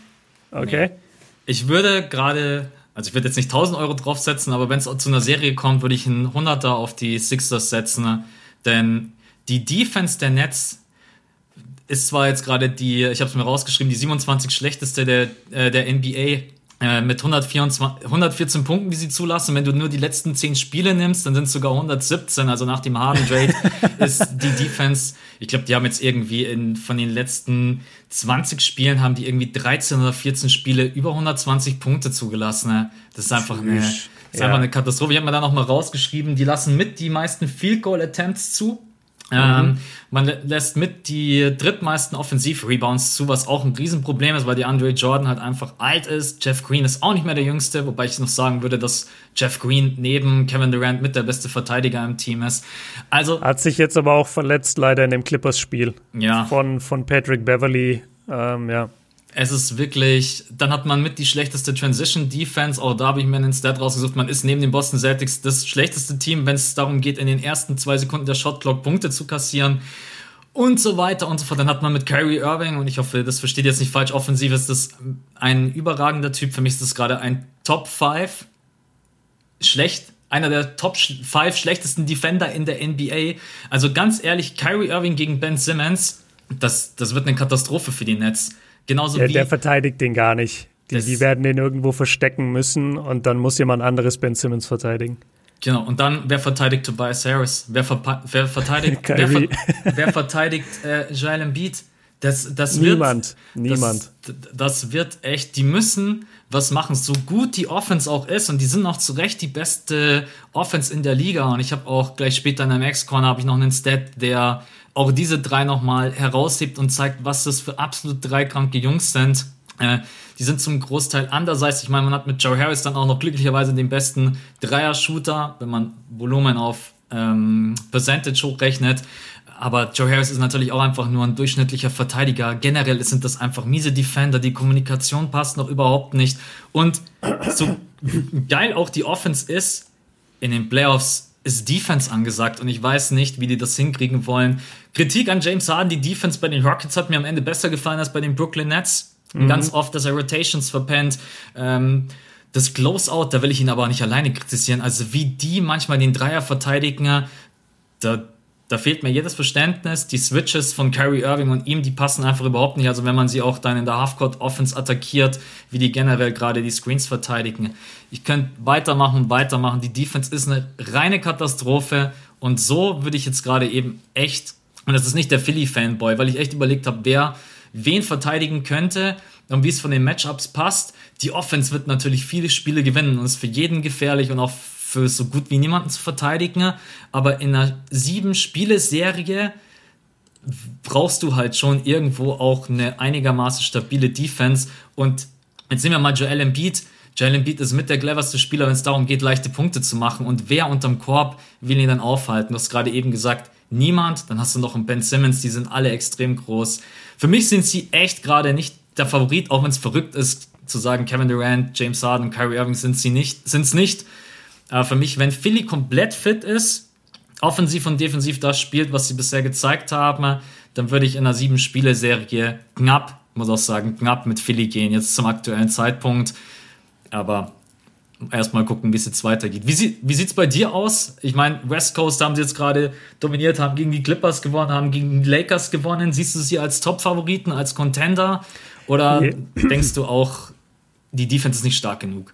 Okay. Nee. Ich würde gerade, also ich würde jetzt nicht 1000 Euro draufsetzen, aber wenn es zu einer Serie kommt, würde ich einen 100er auf die Sixers setzen. Denn die Defense der Nets ist zwar jetzt gerade die, ich habe es mir rausgeschrieben, die 27 schlechteste der, äh, der NBA äh, mit 124, 114 Punkten, die sie zulassen. Wenn du nur die letzten 10 Spiele nimmst, dann sind es sogar 117. Also nach dem Harden Trade ist die Defense, ich glaube, die haben jetzt irgendwie in, von den letzten 20 Spielen haben die irgendwie 13 oder 14 Spiele über 120 Punkte zugelassen. Ne? Das ist einfach eine, das ist ja. einfach eine Katastrophe. Ich habe mir da noch mal rausgeschrieben, die lassen mit die meisten Field Goal Attempts zu. Mhm. Ähm, man lässt mit die drittmeisten Offensiv-Rebounds zu, was auch ein Riesenproblem ist, weil die Andre Jordan halt einfach alt ist. Jeff Green ist auch nicht mehr der Jüngste, wobei ich noch sagen würde, dass Jeff Green neben Kevin Durant mit der beste Verteidiger im Team ist. Also hat sich jetzt aber auch verletzt leider in dem Clippers-Spiel. Ja. Von von Patrick Beverly. Ähm, ja es ist wirklich, dann hat man mit die schlechteste Transition Defense, auch da habe ich mir einen Stat rausgesucht, man ist neben den Boston Celtics das schlechteste Team, wenn es darum geht, in den ersten zwei Sekunden der Shotclock Punkte zu kassieren und so weiter und so fort. Dann hat man mit Kyrie Irving, und ich hoffe, das versteht jetzt nicht falsch, offensiv ist das ein überragender Typ, für mich ist das gerade ein Top 5, schlecht, einer der Top 5 schlechtesten Defender in der NBA. Also ganz ehrlich, Kyrie Irving gegen Ben Simmons, das, das wird eine Katastrophe für die Nets. Genauso der, wie. Der verteidigt den gar nicht. Die, die werden den irgendwo verstecken müssen und dann muss jemand anderes Ben Simmons verteidigen. Genau, und dann, wer verteidigt Tobias Harris? Wer, wer verteidigt, wer, ver wer, verteidigt äh, Joel Embiid? Das, das niemand, wird, niemand. Das, das, wird echt, die müssen was machen, so gut die Offense auch ist und die sind auch zu Recht die beste Offense in der Liga und ich habe auch gleich später in der Max Corner habe ich noch einen Stat, der auch diese drei nochmal heraushebt und zeigt, was das für absolut drei kranke Jungs sind. Äh, die sind zum Großteil andererseits. Ich meine, man hat mit Joe Harris dann auch noch glücklicherweise den besten Dreier-Shooter, wenn man Volumen auf ähm, Percentage hochrechnet. Aber Joe Harris ist natürlich auch einfach nur ein durchschnittlicher Verteidiger. Generell sind das einfach miese Defender. Die Kommunikation passt noch überhaupt nicht. Und so geil auch die Offense ist, in den Playoffs ist Defense angesagt und ich weiß nicht, wie die das hinkriegen wollen. Kritik an James Harden, die Defense bei den Rockets hat mir am Ende besser gefallen als bei den Brooklyn Nets. Mhm. Ganz oft, dass er Rotations verpennt. Ähm, das Closeout, da will ich ihn aber auch nicht alleine kritisieren. Also wie die manchmal den Dreier verteidigen, da, da fehlt mir jedes Verständnis. Die Switches von Kyrie Irving und ihm, die passen einfach überhaupt nicht. Also wenn man sie auch dann in der Halfcourt Offense attackiert, wie die generell gerade die Screens verteidigen. Ich könnte weitermachen, weitermachen. Die Defense ist eine reine Katastrophe. Und so würde ich jetzt gerade eben echt, und das ist nicht der Philly-Fanboy, weil ich echt überlegt habe, wer wen verteidigen könnte und wie es von den Matchups passt. Die Offense wird natürlich viele Spiele gewinnen und ist für jeden gefährlich und auch für so gut wie niemanden zu verteidigen. Aber in einer sieben Spiele-Serie brauchst du halt schon irgendwo auch eine einigermaßen stabile Defense. Und jetzt sehen wir mal Joel Embiid. Joel Embiid ist mit der cleverste Spieler, wenn es darum geht, leichte Punkte zu machen. Und wer unterm Korb will ihn dann aufhalten? Du hast gerade eben gesagt, niemand. Dann hast du noch einen Ben Simmons, die sind alle extrem groß. Für mich sind sie echt gerade nicht der Favorit, auch wenn es verrückt ist, zu sagen, Kevin Durant, James Harden, Kyrie Irving sind sie nicht, sind es nicht. Aber für mich, wenn Philly komplett fit ist, offensiv und defensiv das spielt, was sie bisher gezeigt haben, dann würde ich in einer sieben Spiele Serie knapp, muss auch sagen, knapp mit Philly gehen jetzt zum aktuellen Zeitpunkt. Aber erstmal gucken, wie es jetzt weitergeht. Wie, sie, wie sieht es bei dir aus? Ich meine, West Coast haben sie jetzt gerade dominiert, haben gegen die Clippers gewonnen, haben gegen die Lakers gewonnen. Siehst du sie als Top-Favoriten, als Contender? Oder nee. denkst du auch, die Defense ist nicht stark genug?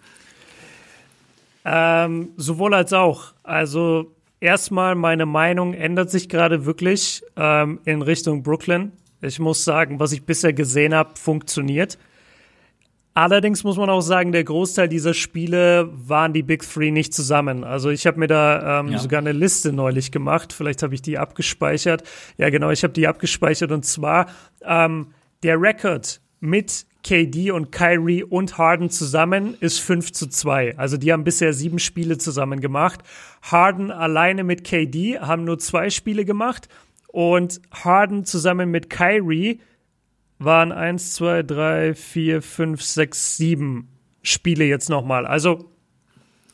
Ähm, sowohl als auch. Also erstmal, meine Meinung ändert sich gerade wirklich ähm, in Richtung Brooklyn. Ich muss sagen, was ich bisher gesehen habe, funktioniert. Allerdings muss man auch sagen, der Großteil dieser Spiele waren die Big Three nicht zusammen. Also ich habe mir da ähm, ja. sogar eine Liste neulich gemacht. Vielleicht habe ich die abgespeichert. Ja, genau, ich habe die abgespeichert. Und zwar ähm, der Rekord mit KD und Kyrie und Harden zusammen ist 5 zu 2. Also die haben bisher sieben Spiele zusammen gemacht. Harden alleine mit KD haben nur zwei Spiele gemacht. Und Harden zusammen mit Kyrie waren 1, 2, 3, 4, 5, 6, 7 Spiele jetzt nochmal. Also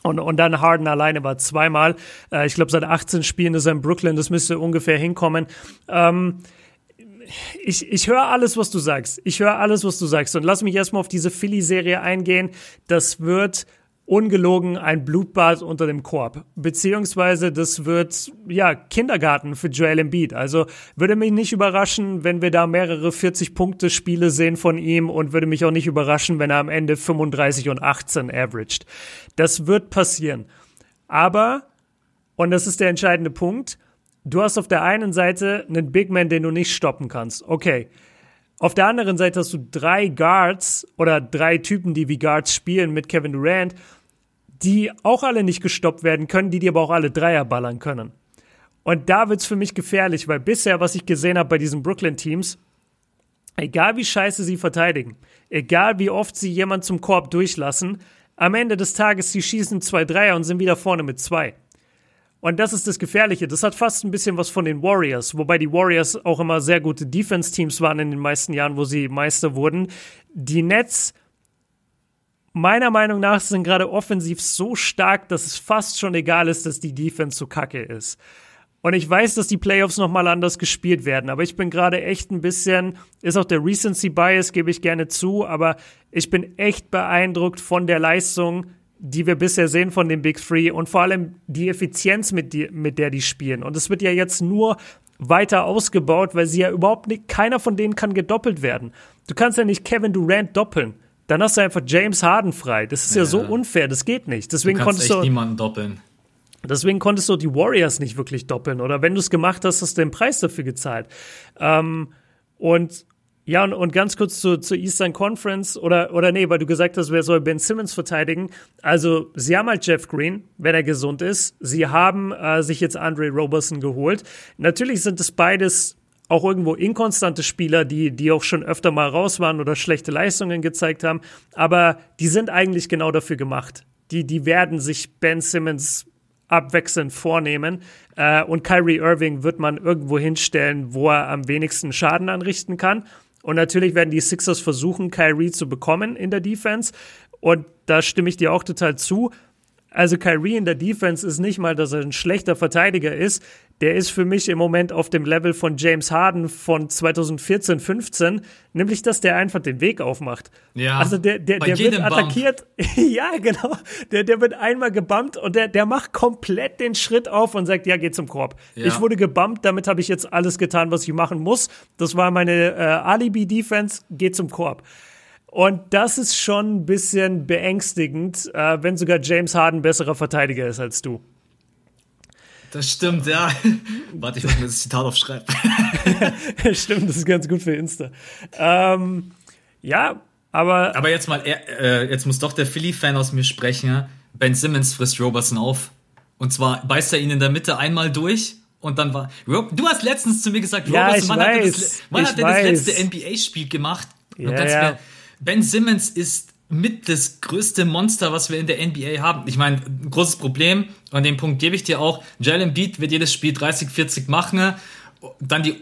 und, und dann Harden alleine war zweimal. Äh, ich glaube, seit 18 Spielen ist er in Brooklyn. Das müsste ungefähr hinkommen. Ähm, ich, ich höre alles, was du sagst. Ich höre alles, was du sagst. Und lass mich erstmal auf diese Philly-Serie eingehen. Das wird ungelogen ein Blutbad unter dem Korb. Beziehungsweise das wird, ja, Kindergarten für Joel Embiid. Also würde mich nicht überraschen, wenn wir da mehrere 40-Punkte-Spiele sehen von ihm und würde mich auch nicht überraschen, wenn er am Ende 35 und 18 averaged. Das wird passieren. Aber, und das ist der entscheidende Punkt, du hast auf der einen Seite einen Big Man, den du nicht stoppen kannst. Okay. Auf der anderen Seite hast du drei Guards oder drei Typen, die wie Guards spielen mit Kevin Durant, die auch alle nicht gestoppt werden können, die dir aber auch alle Dreier ballern können. Und da wird's für mich gefährlich, weil bisher, was ich gesehen habe bei diesen Brooklyn-Teams, egal wie scheiße sie verteidigen, egal wie oft sie jemand zum Korb durchlassen, am Ende des Tages, sie schießen zwei Dreier und sind wieder vorne mit zwei. Und das ist das Gefährliche. Das hat fast ein bisschen was von den Warriors, wobei die Warriors auch immer sehr gute Defense-Teams waren in den meisten Jahren, wo sie Meister wurden. Die Nets, meiner Meinung nach, sind gerade offensiv so stark, dass es fast schon egal ist, dass die Defense so kacke ist. Und ich weiß, dass die Playoffs nochmal anders gespielt werden, aber ich bin gerade echt ein bisschen, ist auch der Recency Bias, gebe ich gerne zu, aber ich bin echt beeindruckt von der Leistung die wir bisher sehen von den Big Three und vor allem die Effizienz, mit, die, mit der die spielen. Und es wird ja jetzt nur weiter ausgebaut, weil sie ja überhaupt nicht, keiner von denen kann gedoppelt werden. Du kannst ja nicht Kevin Durant doppeln. Dann hast du einfach James Harden frei. Das ist ja, ja so unfair, das geht nicht. Deswegen du konntest echt du niemanden doppeln. Deswegen konntest du die Warriors nicht wirklich doppeln. Oder wenn du es gemacht hast, hast du den Preis dafür gezahlt. Ähm, und ja, und, und ganz kurz zu, zur Eastern Conference oder, oder nee, weil du gesagt hast, wer soll Ben Simmons verteidigen? Also, sie haben halt Jeff Green, wenn er gesund ist. Sie haben äh, sich jetzt Andre Roberson geholt. Natürlich sind es beides auch irgendwo inkonstante Spieler, die, die auch schon öfter mal raus waren oder schlechte Leistungen gezeigt haben. Aber die sind eigentlich genau dafür gemacht. Die, die werden sich Ben Simmons abwechselnd vornehmen. Äh, und Kyrie Irving wird man irgendwo hinstellen, wo er am wenigsten Schaden anrichten kann. Und natürlich werden die Sixers versuchen, Kyrie zu bekommen in der Defense. Und da stimme ich dir auch total zu. Also Kyrie in der Defense ist nicht mal, dass er ein schlechter Verteidiger ist. Der ist für mich im Moment auf dem Level von James Harden von 2014, 15, nämlich, dass der einfach den Weg aufmacht. Ja. Also der, der, der wird attackiert. ja, genau. Der, der wird einmal gebumpt und der, der macht komplett den Schritt auf und sagt, ja, geh zum Korb. Ja. Ich wurde gebumpt, damit habe ich jetzt alles getan, was ich machen muss. Das war meine äh, Alibi-Defense, geh zum Korb. Und das ist schon ein bisschen beängstigend, äh, wenn sogar James Harden besserer Verteidiger ist als du. Das stimmt, ja. Warte, ich muss mir das Zitat aufschreiben. stimmt, das ist ganz gut für Insta. Ähm, ja, aber. Aber jetzt mal, äh, jetzt muss doch der Philly-Fan aus mir sprechen. Ben Simmons frisst Robertson auf. Und zwar beißt er ihn in der Mitte einmal durch und dann war. Du hast letztens zu mir gesagt, ja, Robertson, wann, weiß, hat, das, wann hat er das letzte NBA-Spiel gemacht? Ja, ja. Mir, Ben Simmons ist mit das größte Monster, was wir in der NBA haben. Ich meine, ein großes Problem, an dem Punkt gebe ich dir auch, Jalen Beat wird jedes Spiel 30, 40 machen, dann die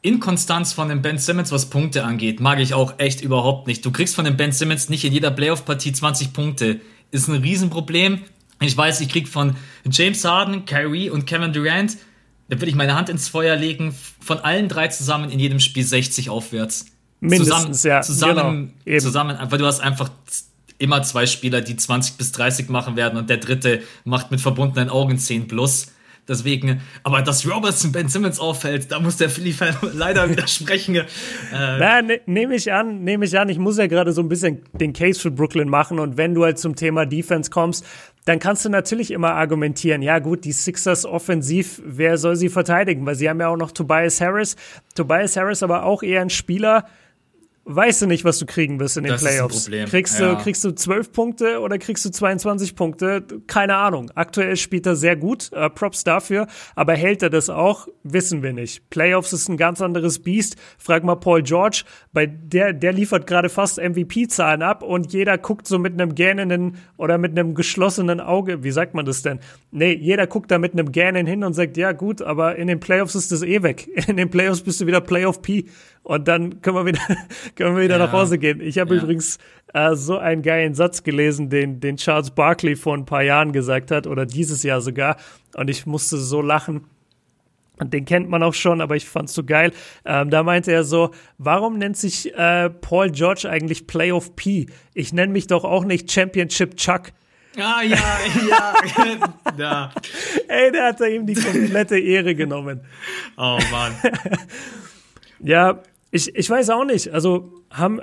Inkonstanz von dem Ben Simmons, was Punkte angeht, mag ich auch echt überhaupt nicht. Du kriegst von dem Ben Simmons nicht in jeder Playoff-Partie 20 Punkte. Ist ein Riesenproblem. Ich weiß, ich krieg von James Harden, Kyrie und Kevin Durant, da würde ich meine Hand ins Feuer legen, von allen drei zusammen in jedem Spiel 60 aufwärts. Mindestens, zusammen, ja. Zusammen, genau, zusammen, weil du hast einfach immer zwei Spieler, die 20 bis 30 machen werden und der dritte macht mit verbundenen Augen 10 plus. Deswegen, aber dass Robertson Ben Simmons auffällt, da muss der Philly-Fan leider widersprechen. äh, Na, ne, nehme ich an, nehme ich an. Ich muss ja gerade so ein bisschen den Case für Brooklyn machen und wenn du halt zum Thema Defense kommst, dann kannst du natürlich immer argumentieren, ja gut, die Sixers offensiv, wer soll sie verteidigen? Weil sie haben ja auch noch Tobias Harris. Tobias Harris aber auch eher ein Spieler, weißt du nicht, was du kriegen wirst in den das Playoffs. Kriegst, ja. du, kriegst du 12 Punkte oder kriegst du 22 Punkte? Keine Ahnung. Aktuell spielt er sehr gut, äh, Props dafür, aber hält er das auch? Wissen wir nicht. Playoffs ist ein ganz anderes Biest. Frag mal Paul George, bei der, der liefert gerade fast MVP-Zahlen ab und jeder guckt so mit einem gähnenden oder mit einem geschlossenen Auge, wie sagt man das denn? Nee, jeder guckt da mit einem Gähnen hin und sagt, ja gut, aber in den Playoffs ist das eh weg. In den Playoffs bist du wieder Playoff P und dann können wir wieder, können wir wieder ja. nach Hause gehen. Ich habe ja. übrigens äh, so einen geilen Satz gelesen, den, den Charles Barkley vor ein paar Jahren gesagt hat oder dieses Jahr sogar. Und ich musste so lachen. Und den kennt man auch schon, aber ich fand's so geil. Ähm, da meinte er so, warum nennt sich äh, Paul George eigentlich Playoff P? Ich nenne mich doch auch nicht Championship Chuck. Ah, ja, ja, ja. Ey, der hat da ihm die komplette Ehre genommen. Oh, Mann. ja, ich, ich weiß auch nicht. Also haben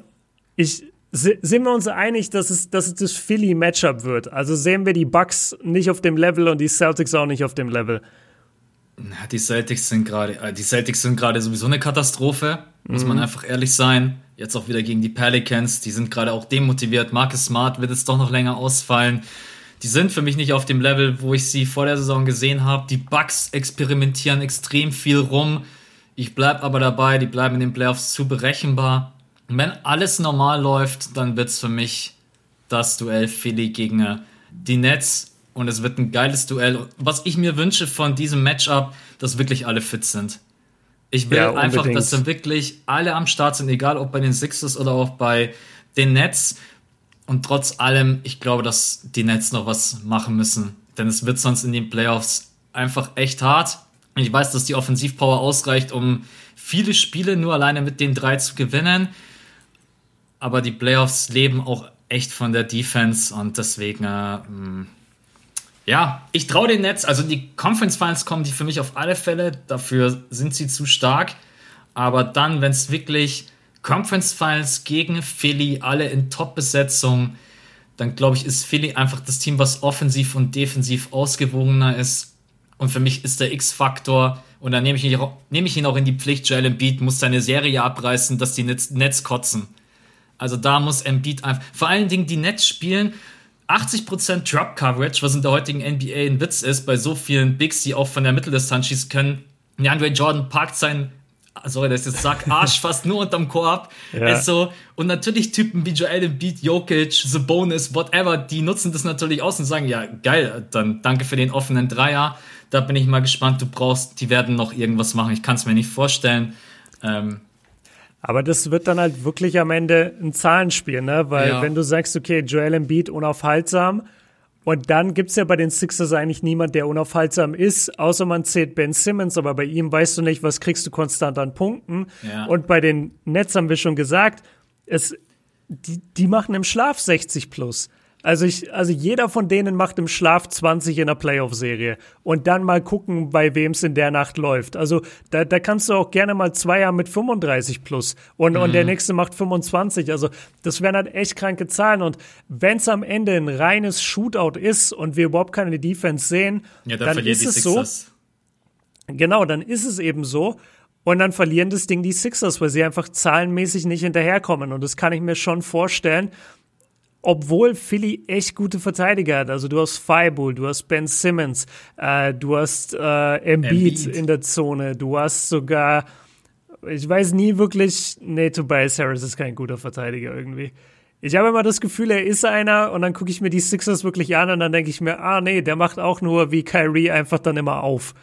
ich sind wir uns einig, dass es, dass es das Philly-Matchup wird? Also sehen wir die Bucks nicht auf dem Level und die Celtics auch nicht auf dem Level? Die Celtics sind gerade, die Celtics sind gerade sowieso eine Katastrophe, muss mhm. man einfach ehrlich sein. Jetzt auch wieder gegen die Pelicans, die sind gerade auch demotiviert. Marcus Smart wird jetzt doch noch länger ausfallen. Die sind für mich nicht auf dem Level, wo ich sie vor der Saison gesehen habe. Die Bucks experimentieren extrem viel rum. Ich bleib aber dabei, die bleiben in den Playoffs zu berechenbar. Und wenn alles normal läuft, dann wird's für mich das Duell Philly gegen die Nets und es wird ein geiles Duell. Was ich mir wünsche von diesem Matchup, dass wirklich alle fit sind. Ich will ja, einfach, dass dann wirklich alle am Start sind, egal ob bei den Sixers oder auch bei den Nets. Und trotz allem, ich glaube, dass die Nets noch was machen müssen. Denn es wird sonst in den Playoffs einfach echt hart. Ich weiß, dass die Offensivpower ausreicht, um viele Spiele nur alleine mit den drei zu gewinnen. Aber die Playoffs leben auch echt von der Defense und deswegen, äh, ja, ich traue den Nets, also die Conference Finals kommen die für mich auf alle Fälle, dafür sind sie zu stark, aber dann, wenn es wirklich Conference Finals gegen Philly, alle in Top-Besetzung, dann glaube ich, ist Philly einfach das Team, was offensiv und defensiv ausgewogener ist. Und für mich ist der X-Faktor, und dann nehme ich, ihn, nehme ich ihn auch in die Pflicht, Joel Embiid muss seine Serie abreißen, dass die Nets, Nets kotzen. Also da muss Embiid einfach, vor allen Dingen die Nets spielen 80% Drop Coverage, was in der heutigen NBA ein Witz ist, bei so vielen Bigs, die auch von der Mitteldistanz schießen können. DeAndre Jordan parkt sein, sorry, dass ich jetzt sag, Arsch fast nur unterm Korb. Ja. Ist so. Und natürlich Typen wie Joel Embiid, Jokic, Sabonis, whatever, die nutzen das natürlich aus und sagen, ja, geil, dann danke für den offenen Dreier. Da bin ich mal gespannt, du brauchst, die werden noch irgendwas machen. Ich kann es mir nicht vorstellen. Ähm, aber das wird dann halt wirklich am Ende ein Zahlenspiel, ne? Weil ja. wenn du sagst, okay, Joel Embiid unaufhaltsam und dann gibt's ja bei den Sixers eigentlich niemand, der unaufhaltsam ist, außer man zählt Ben Simmons, aber bei ihm weißt du nicht, was kriegst du konstant an Punkten. Ja. Und bei den Nets haben wir schon gesagt, es, die, die machen im Schlaf 60 plus. Also ich, also jeder von denen macht im Schlaf 20 in der Playoff-Serie und dann mal gucken, bei wem es in der Nacht läuft. Also da, da kannst du auch gerne mal zwei Jahre mit 35 plus und, mhm. und der mhm. nächste macht 25. Also das wären halt echt kranke Zahlen und wenn es am Ende ein reines Shootout ist und wir überhaupt keine Defense sehen, ja, dann, dann ist es so. Genau, dann ist es eben so. Und dann verlieren das Ding die Sixers, weil sie einfach zahlenmäßig nicht hinterherkommen. Und das kann ich mir schon vorstellen obwohl Philly echt gute Verteidiger hat. Also du hast Fireball, du hast Ben Simmons, äh, du hast äh, Embiid, Embiid in der Zone, du hast sogar, ich weiß nie wirklich, nee, Tobias Harris ist kein guter Verteidiger irgendwie. Ich habe immer das Gefühl, er ist einer und dann gucke ich mir die Sixers wirklich an und dann denke ich mir, ah nee, der macht auch nur wie Kyrie einfach dann immer auf.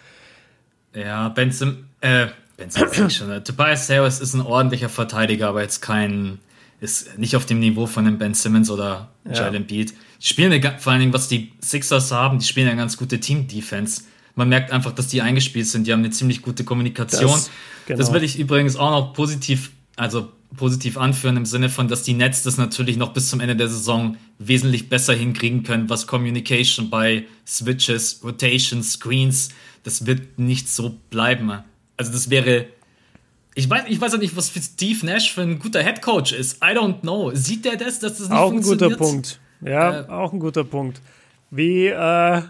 Ja, Ben Simmons, äh, Ben Simmons schon. Tobias Harris ist ein ordentlicher Verteidiger, aber jetzt kein, ist nicht auf dem Niveau von einem Ben Simmons oder ja. Joel Embiid. Die spielen eine, vor allen Dingen, was die Sixers haben, die spielen eine ganz gute Team-Defense. Man merkt einfach, dass die eingespielt sind. Die haben eine ziemlich gute Kommunikation. Das, genau. das will ich übrigens auch noch positiv, also positiv anführen im Sinne von, dass die Nets das natürlich noch bis zum Ende der Saison wesentlich besser hinkriegen können, was Communication bei Switches, Rotations, Screens, das wird nicht so bleiben. Also das wäre ich weiß, ich weiß auch nicht, was für Steve Nash für ein guter Headcoach ist. I don't know. Sieht der das, dass das nicht auch funktioniert? Auch ein guter Punkt. Ja, äh, auch ein guter Punkt. Wie, äh,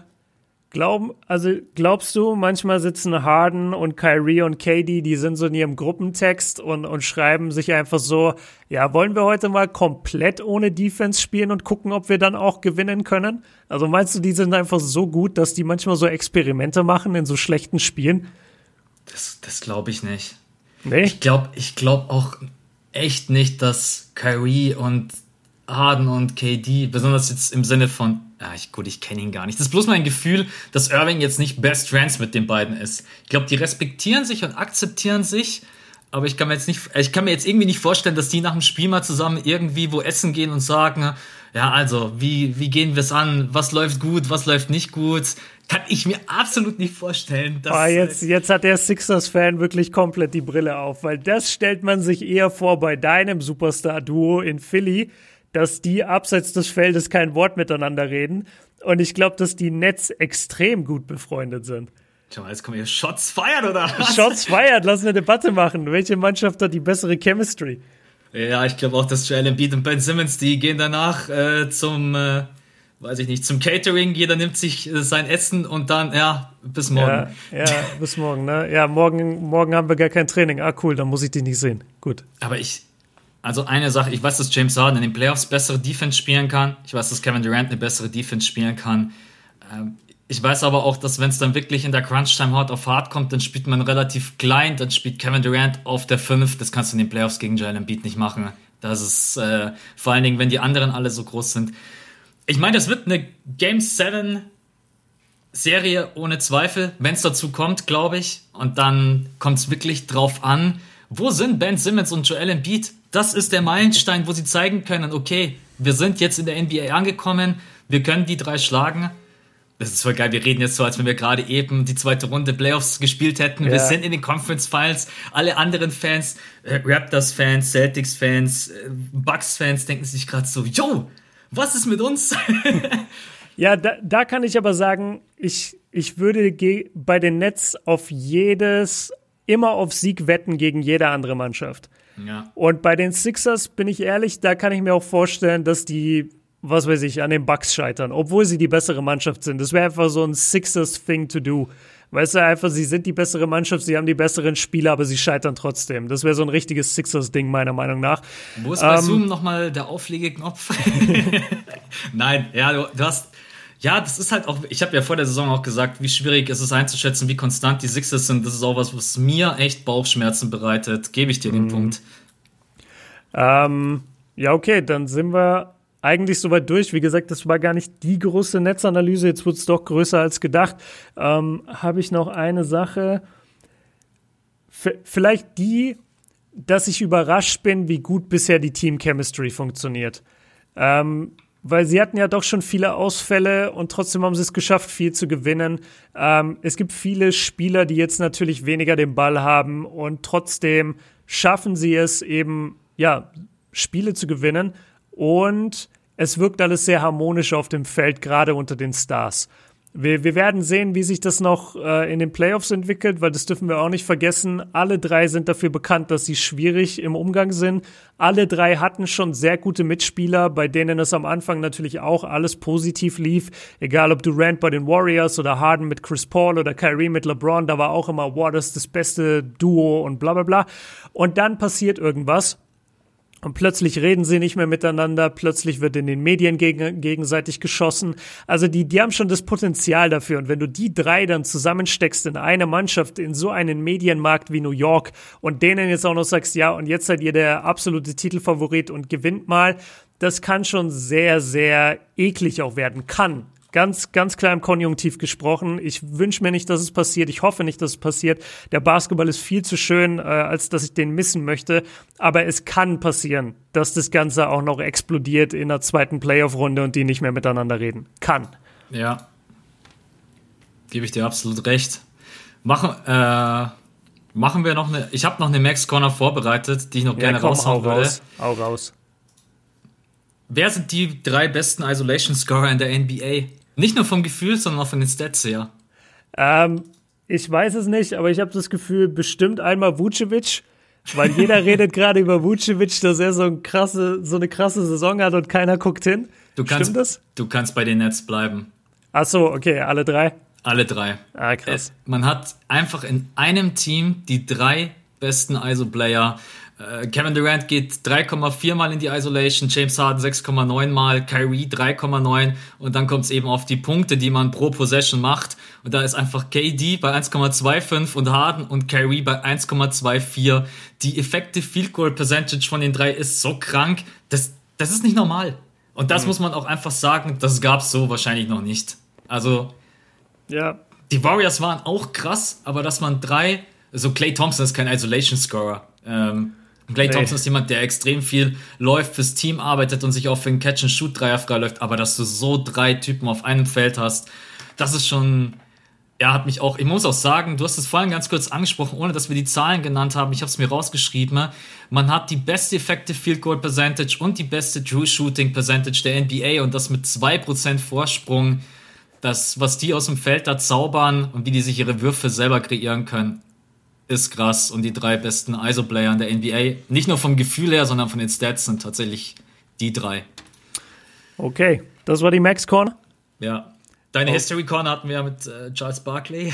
Glauben, also glaubst du, manchmal sitzen Harden und Kyrie und KD, die sind so in ihrem Gruppentext und, und schreiben sich einfach so, ja, wollen wir heute mal komplett ohne Defense spielen und gucken, ob wir dann auch gewinnen können? Also meinst du, die sind einfach so gut, dass die manchmal so Experimente machen in so schlechten Spielen? Das, das glaube ich nicht. Nee? Ich glaube ich glaub auch echt nicht, dass Kyrie und Harden und KD, besonders jetzt im Sinne von ja, ich, gut, ich kenne ihn gar nicht. Das ist bloß mein Gefühl, dass Irving jetzt nicht Best Friends mit den beiden ist. Ich glaube, die respektieren sich und akzeptieren sich, aber ich kann mir jetzt nicht, ich kann mir jetzt irgendwie nicht vorstellen, dass die nach dem Spiel mal zusammen irgendwie wo essen gehen und sagen, ja, also, wie, wie gehen wir es an? Was läuft gut? Was läuft nicht gut? Kann ich mir absolut nicht vorstellen. Dass, ah, jetzt, jetzt hat der Sixers-Fan wirklich komplett die Brille auf, weil das stellt man sich eher vor bei deinem Superstar-Duo in Philly dass die abseits des Feldes kein Wort miteinander reden. Und ich glaube, dass die Nets extrem gut befreundet sind. Schau mal, jetzt kommen hier Shots feiert, oder was? Shots feiert, lass eine Debatte machen. Welche Mannschaft hat die bessere Chemistry? Ja, ich glaube auch, dass Joel Embiid und Ben Simmons, die gehen danach äh, zum, äh, weiß ich nicht, zum Catering. Jeder nimmt sich äh, sein Essen und dann, ja, bis morgen. Ja, ja, bis morgen, ne? Ja, morgen, morgen haben wir gar kein Training. Ah, cool, dann muss ich dich nicht sehen. Gut. Aber ich, also eine Sache, ich weiß, dass James Harden in den Playoffs bessere Defense spielen kann. Ich weiß, dass Kevin Durant eine bessere Defense spielen kann. Ähm, ich weiß aber auch, dass wenn es dann wirklich in der Crunch-Time hart auf hart kommt, dann spielt man relativ klein, dann spielt Kevin Durant auf der 5. Das kannst du in den Playoffs gegen Joel Embiid nicht machen. Das ist äh, vor allen Dingen, wenn die anderen alle so groß sind. Ich meine, das wird eine Game 7 Serie ohne Zweifel, wenn es dazu kommt, glaube ich. Und dann kommt es wirklich drauf an, wo sind Ben Simmons und Joel Embiid? Das ist der Meilenstein, wo sie zeigen können, okay, wir sind jetzt in der NBA angekommen, wir können die drei schlagen. Das ist voll geil, wir reden jetzt so, als wenn wir gerade eben die zweite Runde Playoffs gespielt hätten. Ja. Wir sind in den Conference Finals. Alle anderen Fans, äh, Raptors-Fans, Celtics-Fans, äh, Bucks-Fans denken sich gerade so, yo, was ist mit uns? ja, da, da kann ich aber sagen, ich, ich würde bei den Nets auf jedes immer auf Sieg wetten gegen jede andere Mannschaft. Ja. Und bei den Sixers bin ich ehrlich, da kann ich mir auch vorstellen, dass die, was weiß ich, an den Bucks scheitern, obwohl sie die bessere Mannschaft sind. Das wäre einfach so ein Sixers-Thing to do. Weißt du, einfach, sie sind die bessere Mannschaft, sie haben die besseren Spieler, aber sie scheitern trotzdem. Das wäre so ein richtiges Sixers-Ding, meiner Meinung nach. Wo ist bei ähm, Zoom nochmal der Auflegeknopf? Nein, ja, du, du hast ja, das ist halt auch, ich habe ja vor der Saison auch gesagt, wie schwierig ist es einzuschätzen, wie konstant die Sixers sind. Das ist auch was, was mir echt Bauchschmerzen bereitet. Gebe ich dir den mhm. Punkt. Ähm, ja, okay, dann sind wir eigentlich soweit durch. Wie gesagt, das war gar nicht die große Netzanalyse. Jetzt wird es doch größer als gedacht. Ähm, habe ich noch eine Sache. V vielleicht die, dass ich überrascht bin, wie gut bisher die Team Chemistry funktioniert. Ähm, weil sie hatten ja doch schon viele Ausfälle und trotzdem haben sie es geschafft, viel zu gewinnen. Ähm, es gibt viele Spieler, die jetzt natürlich weniger den Ball haben und trotzdem schaffen sie es eben, ja, Spiele zu gewinnen und es wirkt alles sehr harmonisch auf dem Feld, gerade unter den Stars. Wir, wir werden sehen, wie sich das noch äh, in den Playoffs entwickelt, weil das dürfen wir auch nicht vergessen. Alle drei sind dafür bekannt, dass sie schwierig im Umgang sind. Alle drei hatten schon sehr gute Mitspieler, bei denen es am Anfang natürlich auch alles positiv lief. Egal ob Durant bei den Warriors oder Harden mit Chris Paul oder Kyrie mit LeBron, da war auch immer, ist das beste Duo und bla bla bla. Und dann passiert irgendwas und plötzlich reden sie nicht mehr miteinander, plötzlich wird in den Medien gegen, gegenseitig geschossen. Also die, die haben schon das Potenzial dafür. Und wenn du die drei dann zusammensteckst in eine Mannschaft, in so einen Medienmarkt wie New York und denen jetzt auch noch sagst, ja, und jetzt seid ihr der absolute Titelfavorit und gewinnt mal, das kann schon sehr, sehr eklig auch werden. Kann. Ganz, ganz klar im Konjunktiv gesprochen. Ich wünsche mir nicht, dass es passiert. Ich hoffe nicht, dass es passiert. Der Basketball ist viel zu schön, äh, als dass ich den missen möchte. Aber es kann passieren, dass das Ganze auch noch explodiert in der zweiten Playoff-Runde und die nicht mehr miteinander reden. Kann. Ja. Gebe ich dir absolut recht. Machen, äh, machen wir noch eine. Ich habe noch eine Max Corner vorbereitet, die ich noch ja, gerne komm, raushauen würde. Raus. Hau raus. Wer sind die drei besten Isolation Scorer in der NBA? Nicht nur vom Gefühl, sondern auch von den Stats her. Ähm, ich weiß es nicht, aber ich habe das Gefühl, bestimmt einmal Vucevic, weil jeder redet gerade über Vucevic, dass er so, ein krasse, so eine krasse Saison hat und keiner guckt hin. Du kannst, Stimmt das? Du kannst bei den Nets bleiben. Ach so, okay, alle drei? Alle drei. Ah, krass. Äh, man hat einfach in einem Team die drei besten ISO-Player Kevin Durant geht 3,4 Mal in die Isolation, James Harden 6,9 Mal, Kyrie 3,9 und dann kommt es eben auf die Punkte, die man pro Possession macht. Und da ist einfach KD bei 1,25 und Harden und Kyrie bei 1,24. Die Effective Field Goal Percentage von den drei ist so krank, das, das ist nicht normal. Und das mhm. muss man auch einfach sagen, das gab es so wahrscheinlich noch nicht. Also, ja. die Warriors waren auch krass, aber dass man drei, so also Clay Thompson ist kein Isolation Scorer. Ähm, Clay Thompson ist jemand, der extrem viel läuft, fürs Team arbeitet und sich auch für einen Catch-and-Shoot-Dreier freiläuft, aber dass du so drei Typen auf einem Feld hast, das ist schon, ja, hat mich auch, ich muss auch sagen, du hast es vorhin ganz kurz angesprochen, ohne dass wir die Zahlen genannt haben, ich habe es mir rausgeschrieben, man hat die beste Effective Field Goal Percentage und die beste True Shooting Percentage der NBA und das mit 2% Vorsprung, das, was die aus dem Feld da zaubern und wie die sich ihre Würfe selber kreieren können, ist krass und die drei besten ISO-Player in der NBA, nicht nur vom Gefühl her, sondern von den Stats sind tatsächlich die drei. Okay, das war die Max Corner. Ja. Deine oh. History Corner hatten wir ja mit äh, Charles Barkley.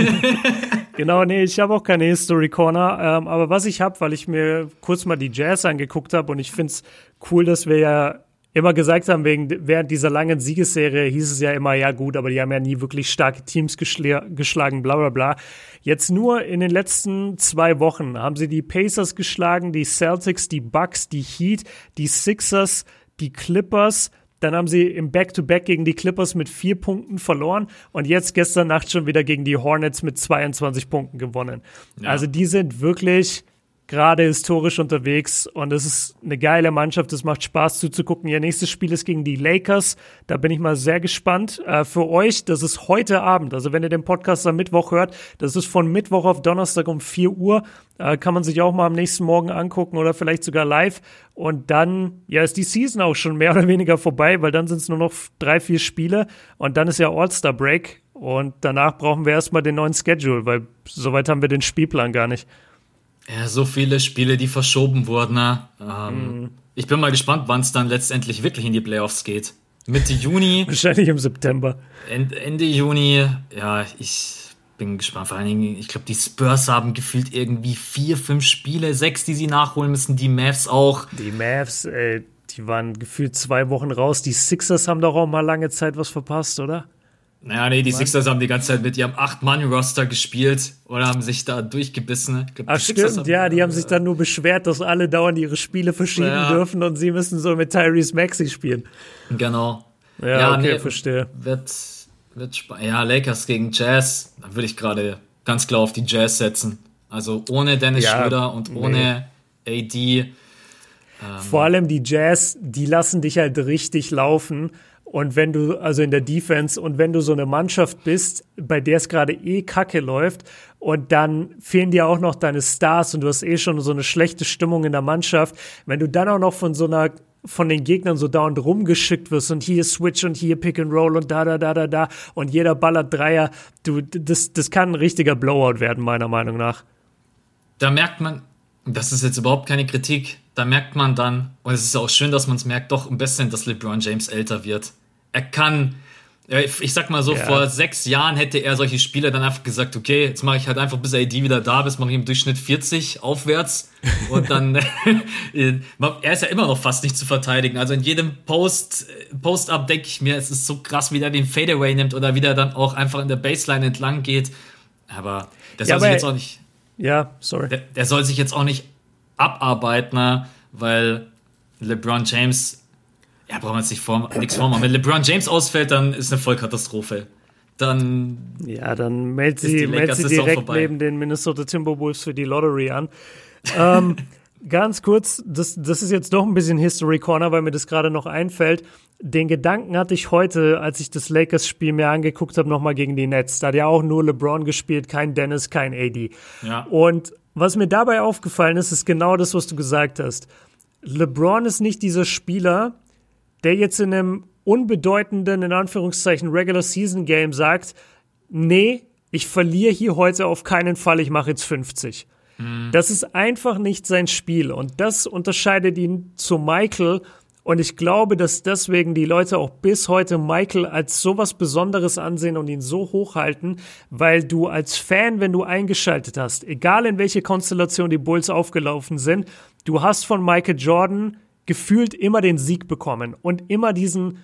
genau, nee, ich habe auch keine History Corner. Ähm, aber was ich habe, weil ich mir kurz mal die Jazz angeguckt habe und ich finde es cool, dass wir ja immer gesagt haben, wegen, während dieser langen Siegesserie hieß es ja immer, ja gut, aber die haben ja nie wirklich starke Teams geschlagen, bla bla bla. Jetzt nur in den letzten zwei Wochen haben sie die Pacers geschlagen, die Celtics, die Bucks, die Heat, die Sixers, die Clippers. Dann haben sie im Back-to-Back -Back gegen die Clippers mit vier Punkten verloren und jetzt gestern Nacht schon wieder gegen die Hornets mit 22 Punkten gewonnen. Ja. Also die sind wirklich gerade historisch unterwegs und es ist eine geile Mannschaft. Es macht Spaß zuzugucken. Ihr nächstes Spiel ist gegen die Lakers. Da bin ich mal sehr gespannt. Äh, für euch, das ist heute Abend. Also wenn ihr den Podcast am Mittwoch hört, das ist von Mittwoch auf Donnerstag um 4 Uhr. Äh, kann man sich auch mal am nächsten Morgen angucken oder vielleicht sogar live. Und dann, ja, ist die Season auch schon mehr oder weniger vorbei, weil dann sind es nur noch drei, vier Spiele und dann ist ja All-Star Break. Und danach brauchen wir erstmal den neuen Schedule, weil soweit haben wir den Spielplan gar nicht. Ja, so viele Spiele, die verschoben wurden. Ne? Ähm, mhm. Ich bin mal gespannt, wann es dann letztendlich wirklich in die Playoffs geht. Mitte Juni. Wahrscheinlich im September. Ende Juni. Ja, ich bin gespannt. Vor allen Dingen, ich glaube, die Spurs haben gefühlt irgendwie vier, fünf Spiele, sechs, die sie nachholen müssen. Die Mavs auch. Die Mavs, ey, die waren gefühlt zwei Wochen raus. Die Sixers haben doch auch mal lange Zeit was verpasst, oder? Naja, nee, die Sixers haben die ganze Zeit mit ihrem 8-Mann-Roster gespielt oder haben sich da durchgebissen. Glaub, Ach stimmt, haben, ja, die haben sich dann nur beschwert, dass alle dauernd ihre Spiele verschieben ja. dürfen und sie müssen so mit Tyrese Maxi spielen. Genau. Ja, ja okay, nee, verstehe. Wird, wird ja, Lakers gegen Jazz, da würde ich gerade ganz klar auf die Jazz setzen. Also ohne Dennis ja, Schröder und ohne nee. AD. Ähm, Vor allem die Jazz, die lassen dich halt richtig laufen und wenn du, also in der Defense, und wenn du so eine Mannschaft bist, bei der es gerade eh kacke läuft, und dann fehlen dir auch noch deine Stars und du hast eh schon so eine schlechte Stimmung in der Mannschaft, wenn du dann auch noch von so einer von den Gegnern so dauernd rumgeschickt wirst und hier Switch und hier Pick and Roll und da, da, da, da, da und jeder ballert Dreier, du, das, das kann ein richtiger Blowout werden, meiner Meinung nach. Da merkt man, das ist jetzt überhaupt keine Kritik, da merkt man dann, und es ist auch schön, dass man es merkt, doch ein bisschen, dass LeBron James älter wird er kann, ich sag mal so, ja. vor sechs Jahren hätte er solche Spiele dann einfach gesagt, okay, jetzt mache ich halt einfach, bis AD wieder da ist, mache ich im Durchschnitt 40 aufwärts und dann, er ist ja immer noch fast nicht zu verteidigen. Also in jedem Post, Post-Up denke ich mir, es ist so krass, wie der den Fadeaway nimmt oder wie der dann auch einfach in der Baseline entlang geht. Aber der soll ja, sich jetzt auch nicht, ja, sorry. Der, der soll sich jetzt auch nicht abarbeiten, weil LeBron James Ja, brauchen wir jetzt nicht vor, nichts vormachen. Wenn LeBron James ausfällt, dann ist eine Vollkatastrophe. Dann. Ja, dann meldet sie, meldet sie direkt neben den Minnesota Timberwolves für die Lottery an. ähm, ganz kurz, das, das ist jetzt doch ein bisschen History Corner, weil mir das gerade noch einfällt. Den Gedanken hatte ich heute, als ich das Lakers-Spiel mir angeguckt habe, nochmal gegen die Nets. Da hat ja auch nur LeBron gespielt, kein Dennis, kein AD. Ja. Und was mir dabei aufgefallen ist, ist genau das, was du gesagt hast. LeBron ist nicht dieser Spieler, der jetzt in einem unbedeutenden, in Anführungszeichen, Regular Season Game sagt, nee, ich verliere hier heute auf keinen Fall, ich mache jetzt 50. Mhm. Das ist einfach nicht sein Spiel und das unterscheidet ihn zu Michael und ich glaube, dass deswegen die Leute auch bis heute Michael als sowas Besonderes ansehen und ihn so hochhalten, weil du als Fan, wenn du eingeschaltet hast, egal in welche Konstellation die Bulls aufgelaufen sind, du hast von Michael Jordan gefühlt immer den Sieg bekommen und immer diesen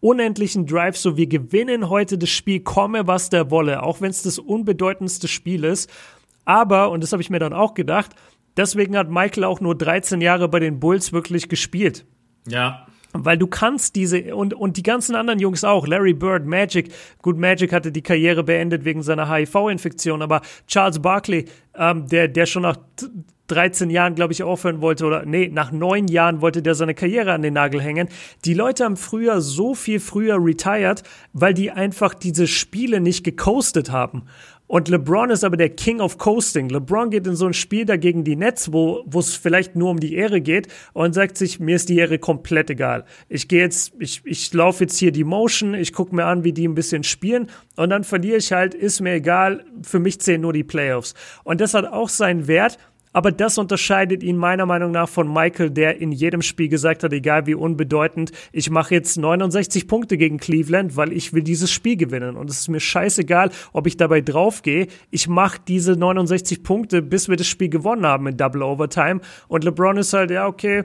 unendlichen Drive, so wir gewinnen heute das Spiel, komme was der wolle, auch wenn es das unbedeutendste Spiel ist. Aber, und das habe ich mir dann auch gedacht, deswegen hat Michael auch nur 13 Jahre bei den Bulls wirklich gespielt. Ja. Weil du kannst diese und, und die ganzen anderen Jungs auch, Larry Bird, Magic, gut, Magic hatte die Karriere beendet wegen seiner HIV-Infektion, aber Charles Barkley, ähm, der, der schon nach 13 Jahren, glaube ich, aufhören wollte, oder nee, nach neun Jahren wollte der seine Karriere an den Nagel hängen. Die Leute haben früher so viel früher retired, weil die einfach diese Spiele nicht gecoastet haben. Und LeBron ist aber der King of Coasting. LeBron geht in so ein Spiel dagegen die Nets, wo es vielleicht nur um die Ehre geht und sagt sich, mir ist die Ehre komplett egal. Ich gehe jetzt, ich, ich laufe jetzt hier die Motion, ich gucke mir an, wie die ein bisschen spielen und dann verliere ich halt, ist mir egal, für mich zählen nur die Playoffs. Und das hat auch seinen Wert, aber das unterscheidet ihn meiner Meinung nach von Michael, der in jedem Spiel gesagt hat, egal wie unbedeutend, ich mache jetzt 69 Punkte gegen Cleveland, weil ich will dieses Spiel gewinnen. Und es ist mir scheißegal, ob ich dabei draufgehe. Ich mache diese 69 Punkte, bis wir das Spiel gewonnen haben in Double Overtime. Und LeBron ist halt, ja, okay,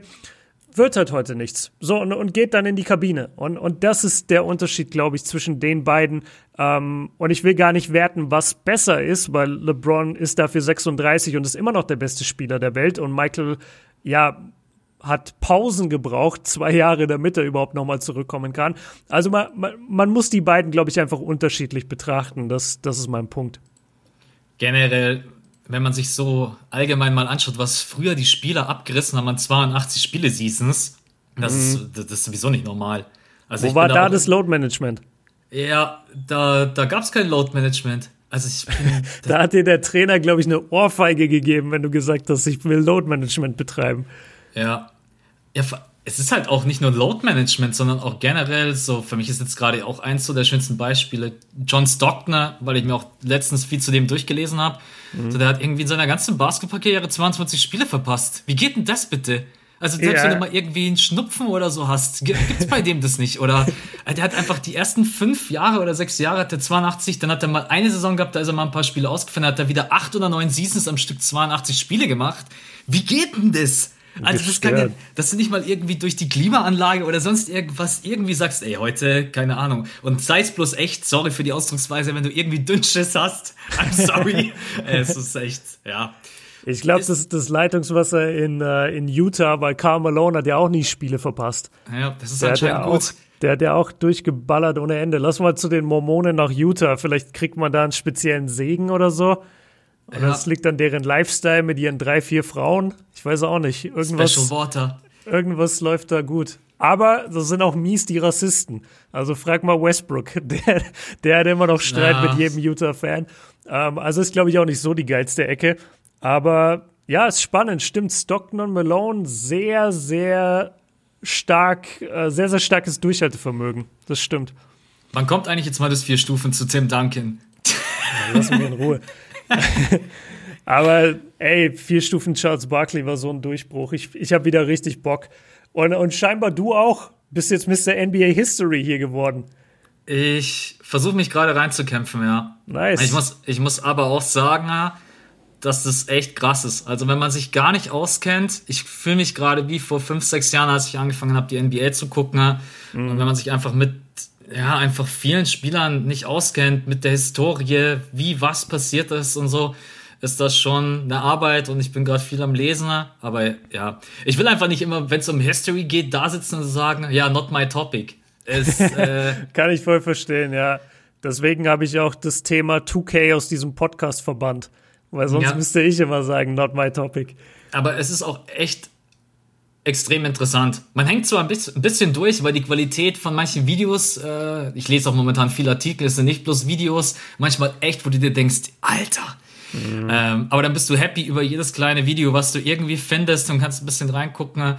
wird halt heute nichts. So, und, und geht dann in die Kabine. Und, und das ist der Unterschied, glaube ich, zwischen den beiden. Ähm, und ich will gar nicht werten, was besser ist, weil LeBron ist dafür 36 und ist immer noch der beste Spieler der Welt. Und Michael, ja, hat Pausen gebraucht, zwei Jahre, damit er überhaupt nochmal zurückkommen kann. Also man, man, man muss die beiden, glaube ich, einfach unterschiedlich betrachten. Das, das ist mein Punkt. Generell wenn man sich so allgemein mal anschaut, was früher die Spieler abgerissen haben an 82 Spiele-Seasons, das, mhm. ist, das ist sowieso nicht normal. Also Wo war da, da das Load-Management? Ja, da, da gab es kein Load-Management. Also ich bin, da hat dir der Trainer, glaube ich, eine Ohrfeige gegeben, wenn du gesagt hast, ich will Load-Management betreiben. Ja. Ja, es ist halt auch nicht nur Load Management, sondern auch generell so, für mich ist jetzt gerade auch eins so der schönsten Beispiele, John Stockner, weil ich mir auch letztens viel zu dem durchgelesen habe. Mhm. So, der hat irgendwie in seiner ganzen Basketballkarriere 22 Spiele verpasst. Wie geht denn das bitte? Also selbst ja. wenn du mal irgendwie einen Schnupfen oder so hast, gibt's bei dem das nicht. Oder der hat einfach die ersten fünf Jahre oder sechs Jahre hat er 82, dann hat er mal eine Saison gehabt, da ist er mal ein paar Spiele ausgefallen, hat er wieder acht oder neun Seasons am Stück 82 Spiele gemacht. Wie geht denn das? Also das kann ja, dass du nicht mal irgendwie durch die Klimaanlage oder sonst irgendwas irgendwie sagst, ey, heute, keine Ahnung. Und sei es bloß echt, sorry für die Ausdrucksweise, wenn du irgendwie Dünnschiss hast. I'm sorry. es ist echt, ja. Ich glaube, das ist das Leitungswasser in, uh, in Utah, weil Karl Malone hat ja auch nie Spiele verpasst. Ja, das ist der anscheinend gut. Auch, der hat ja auch durchgeballert ohne Ende. Lass mal zu den Mormonen nach Utah. Vielleicht kriegt man da einen speziellen Segen oder so. Und ja. das liegt an deren Lifestyle mit ihren drei, vier Frauen. Ich weiß auch nicht. Irgendwas, Special Water. Irgendwas läuft da gut. Aber das sind auch mies die Rassisten. Also frag mal Westbrook. Der, der hat immer noch Streit ja. mit jedem Utah-Fan. Ähm, also ist, glaube ich, auch nicht so die geilste Ecke. Aber ja, ist spannend. Stimmt, Stockton und Malone sehr, sehr stark, äh, sehr, sehr starkes Durchhaltevermögen. Das stimmt. Wann kommt eigentlich jetzt mal das vier Stufen zu Tim Duncan? Ja, lass mich in Ruhe. Aber ey, vier Stufen Charles Barkley war so ein Durchbruch. Ich, ich habe wieder richtig Bock. Und, und scheinbar du auch. Bist jetzt Mr. NBA History hier geworden. Ich versuche mich gerade reinzukämpfen, ja. Nice. Ich muss, ich muss aber auch sagen, dass das echt krass ist. Also wenn man sich gar nicht auskennt, ich fühle mich gerade wie vor fünf, sechs Jahren, als ich angefangen habe, die NBA zu gucken. Mhm. Und wenn man sich einfach mit ja, einfach vielen Spielern nicht auskennt mit der Historie, wie was passiert ist und so. ist das schon eine Arbeit und ich bin gerade viel am Lesen. Aber ja, ich will einfach nicht immer, wenn es um History geht, da sitzen und sagen, ja, not my topic. Ist, äh Kann ich voll verstehen, ja. Deswegen habe ich auch das Thema 2K aus diesem Podcast verbannt. Weil sonst ja. müsste ich immer sagen, not my topic. Aber es ist auch echt extrem interessant. Man hängt zwar ein bisschen durch, weil die Qualität von manchen Videos, äh, ich lese auch momentan viele Artikel, es sind nicht bloß Videos, manchmal echt, wo du dir denkst, Alter. Mhm. Ähm, aber dann bist du happy über jedes kleine Video, was du irgendwie findest und kannst ein bisschen reingucken.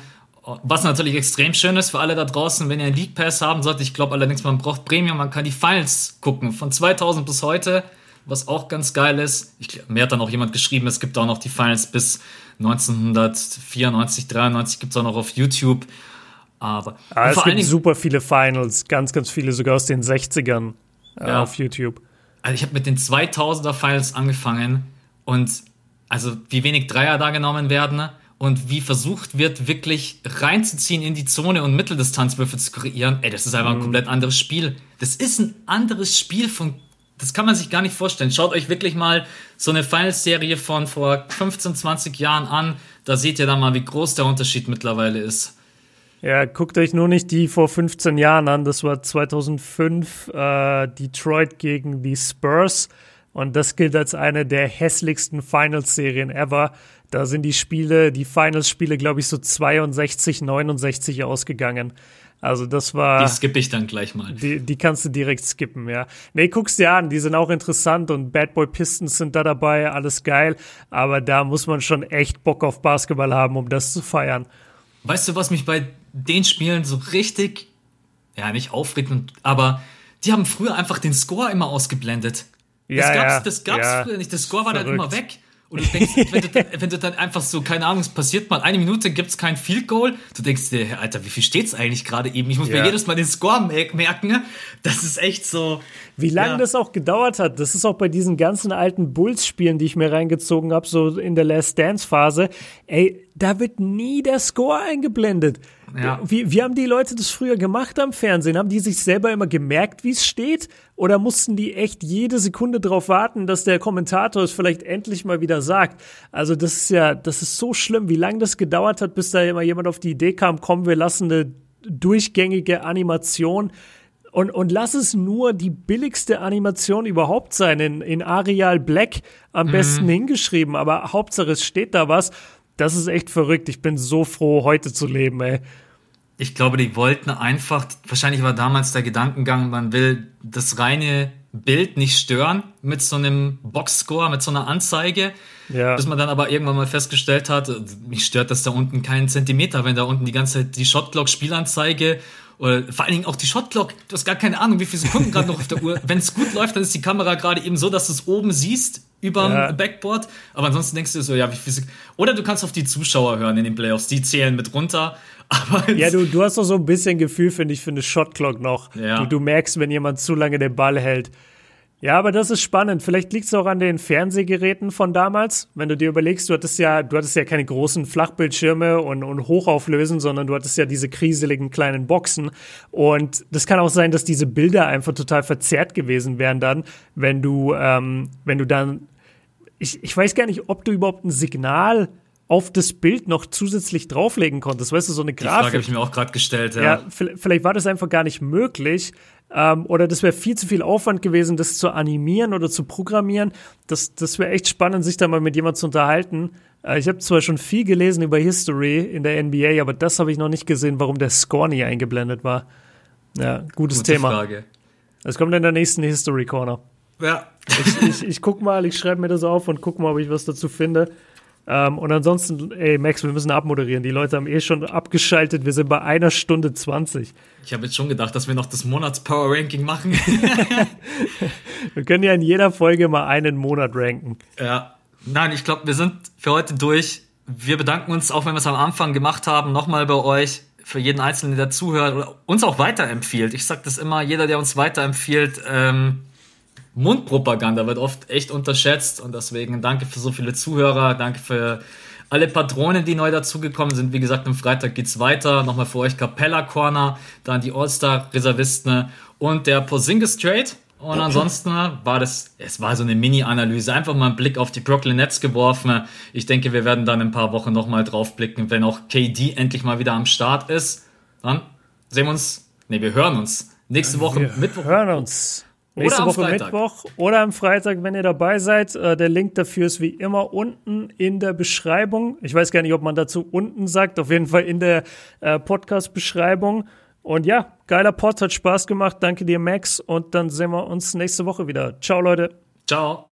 Was natürlich extrem schön ist für alle da draußen, wenn ihr einen League Pass haben solltet. Ich glaube allerdings, man braucht Premium, man kann die Finals gucken. Von 2000 bis heute was auch ganz geil ist. Ich, mir hat dann auch jemand geschrieben, es gibt auch noch die Finals bis 1994, 93 gibt es auch noch auf YouTube. Aber ah, es gibt super viele Finals, ganz, ganz viele sogar aus den 60ern äh, ja. auf YouTube. Also ich habe mit den 2000er Finals angefangen und also wie wenig Dreier da genommen werden und wie versucht wird, wirklich reinzuziehen in die Zone und Mitteldistanzwürfe zu kreieren. Ey, das ist einfach ein mhm. komplett anderes Spiel. Das ist ein anderes Spiel von das kann man sich gar nicht vorstellen. Schaut euch wirklich mal so eine Finals-Serie von vor 15, 20 Jahren an. Da seht ihr dann mal, wie groß der Unterschied mittlerweile ist. Ja, guckt euch nur nicht die vor 15 Jahren an. Das war 2005 äh, Detroit gegen die Spurs. Und das gilt als eine der hässlichsten Finals-Serien ever. Da sind die Spiele, die Finals-Spiele, glaube ich, so 62, 69 ausgegangen. Also das war. Die skippe ich dann gleich mal. Die, die kannst du direkt skippen, ja. Nee, guckst dir an, die sind auch interessant und Bad Boy Pistons sind da dabei, alles geil. Aber da muss man schon echt Bock auf Basketball haben, um das zu feiern. Weißt du, was mich bei den Spielen so richtig, ja, nicht aufregt, aber die haben früher einfach den Score immer ausgeblendet. Ja, das gab's, ja, das gab's ja. früher nicht. Der Score war Verrückt. dann immer weg. Und du denkst, wenn du, dann, wenn du dann einfach so, keine Ahnung, es passiert mal eine Minute, gibt's kein Field Goal, du denkst dir, Alter, wie viel steht's eigentlich gerade eben? Ich muss ja. mir jedes Mal den Score merken. Das ist echt so. Wie lange ja. das auch gedauert hat, das ist auch bei diesen ganzen alten Bulls-Spielen, die ich mir reingezogen habe, so in der Last Dance-Phase. Ey, da wird nie der Score eingeblendet. Ja. Wie, wie haben die Leute das früher gemacht am Fernsehen? Haben die sich selber immer gemerkt, wie es steht? Oder mussten die echt jede Sekunde darauf warten, dass der Kommentator es vielleicht endlich mal wieder sagt? Also das ist ja, das ist so schlimm, wie lange das gedauert hat, bis da immer jemand auf die Idee kam, komm, wir lassen eine durchgängige Animation und, und lass es nur die billigste Animation überhaupt sein, in, in Arial Black am mhm. besten hingeschrieben, aber Hauptsache es steht da was. Das ist echt verrückt. Ich bin so froh, heute zu leben, ey. Ich glaube, die wollten einfach, wahrscheinlich war damals der Gedankengang, man will das reine Bild nicht stören mit so einem Boxscore, mit so einer Anzeige. Ja. Bis man dann aber irgendwann mal festgestellt hat, mich stört das da unten keinen Zentimeter, wenn da unten die ganze Zeit die Shotclock-Spielanzeige oder vor allen Dingen auch die Shotclock, du hast gar keine Ahnung, wie viele Sekunden gerade noch auf der Uhr. Wenn es gut läuft, dann ist die Kamera gerade eben so, dass du es oben siehst über ja. Backboard. Aber ansonsten denkst du so, ja, wie Sekunden. Oder du kannst auf die Zuschauer hören in den Playoffs, die zählen mit runter. Aber ja, du, du hast doch so ein bisschen Gefühl, finde ich, für eine Shotclock noch. Ja. Du, du merkst, wenn jemand zu lange den Ball hält. Ja, aber das ist spannend. Vielleicht liegt es auch an den Fernsehgeräten von damals. Wenn du dir überlegst, du hattest ja, du hattest ja keine großen Flachbildschirme und, und hochauflösen, sondern du hattest ja diese kriseligen kleinen Boxen. Und das kann auch sein, dass diese Bilder einfach total verzerrt gewesen wären dann, wenn du, ähm, wenn du dann, ich, ich weiß gar nicht, ob du überhaupt ein Signal auf das Bild noch zusätzlich drauflegen konntest. Weißt du, so eine Grafik. Die Frage habe ich mir auch gerade gestellt, ja. ja. Vielleicht war das einfach gar nicht möglich. Ähm, oder das wäre viel zu viel Aufwand gewesen, das zu animieren oder zu programmieren. Das, das wäre echt spannend, sich da mal mit jemandem zu unterhalten. Äh, ich habe zwar schon viel gelesen über History in der NBA, aber das habe ich noch nicht gesehen, warum der Score nie eingeblendet war. Ja, gutes Gute Thema. Frage. Es kommt in der nächsten History Corner. Ja. Ich, ich, ich guck mal, ich schreibe mir das auf und guck mal, ob ich was dazu finde. Ähm, und ansonsten, ey, Max, wir müssen abmoderieren. Die Leute haben eh schon abgeschaltet. Wir sind bei einer Stunde 20. Ich habe jetzt schon gedacht, dass wir noch das Monats-Power-Ranking machen. wir können ja in jeder Folge mal einen Monat ranken. Ja. Nein, ich glaube, wir sind für heute durch. Wir bedanken uns, auch wenn wir es am Anfang gemacht haben, nochmal bei euch für jeden Einzelnen, der zuhört oder uns auch weiterempfiehlt. Ich sage das immer, jeder, der uns weiterempfiehlt, ähm, Mundpropaganda wird oft echt unterschätzt und deswegen danke für so viele Zuhörer, danke für alle Patronen, die neu dazugekommen sind. Wie gesagt, am Freitag geht's weiter. Nochmal für euch Capella Corner, dann die All-Star-Reservisten und der Porzingis Trade. Und ansonsten war das, es war so eine Mini-Analyse, einfach mal einen Blick auf die Brooklyn Nets geworfen. Ich denke, wir werden dann in ein paar Wochen nochmal drauf blicken, wenn auch KD endlich mal wieder am Start ist. Dann sehen wir uns, nee, wir hören uns nächste Woche wir Mittwoch. hören uns. Nächste Woche Freitag. Mittwoch oder am Freitag, wenn ihr dabei seid. Äh, der Link dafür ist wie immer unten in der Beschreibung. Ich weiß gar nicht, ob man dazu unten sagt. Auf jeden Fall in der äh, Podcast-Beschreibung. Und ja, geiler Pod, hat Spaß gemacht. Danke dir, Max. Und dann sehen wir uns nächste Woche wieder. Ciao, Leute. Ciao.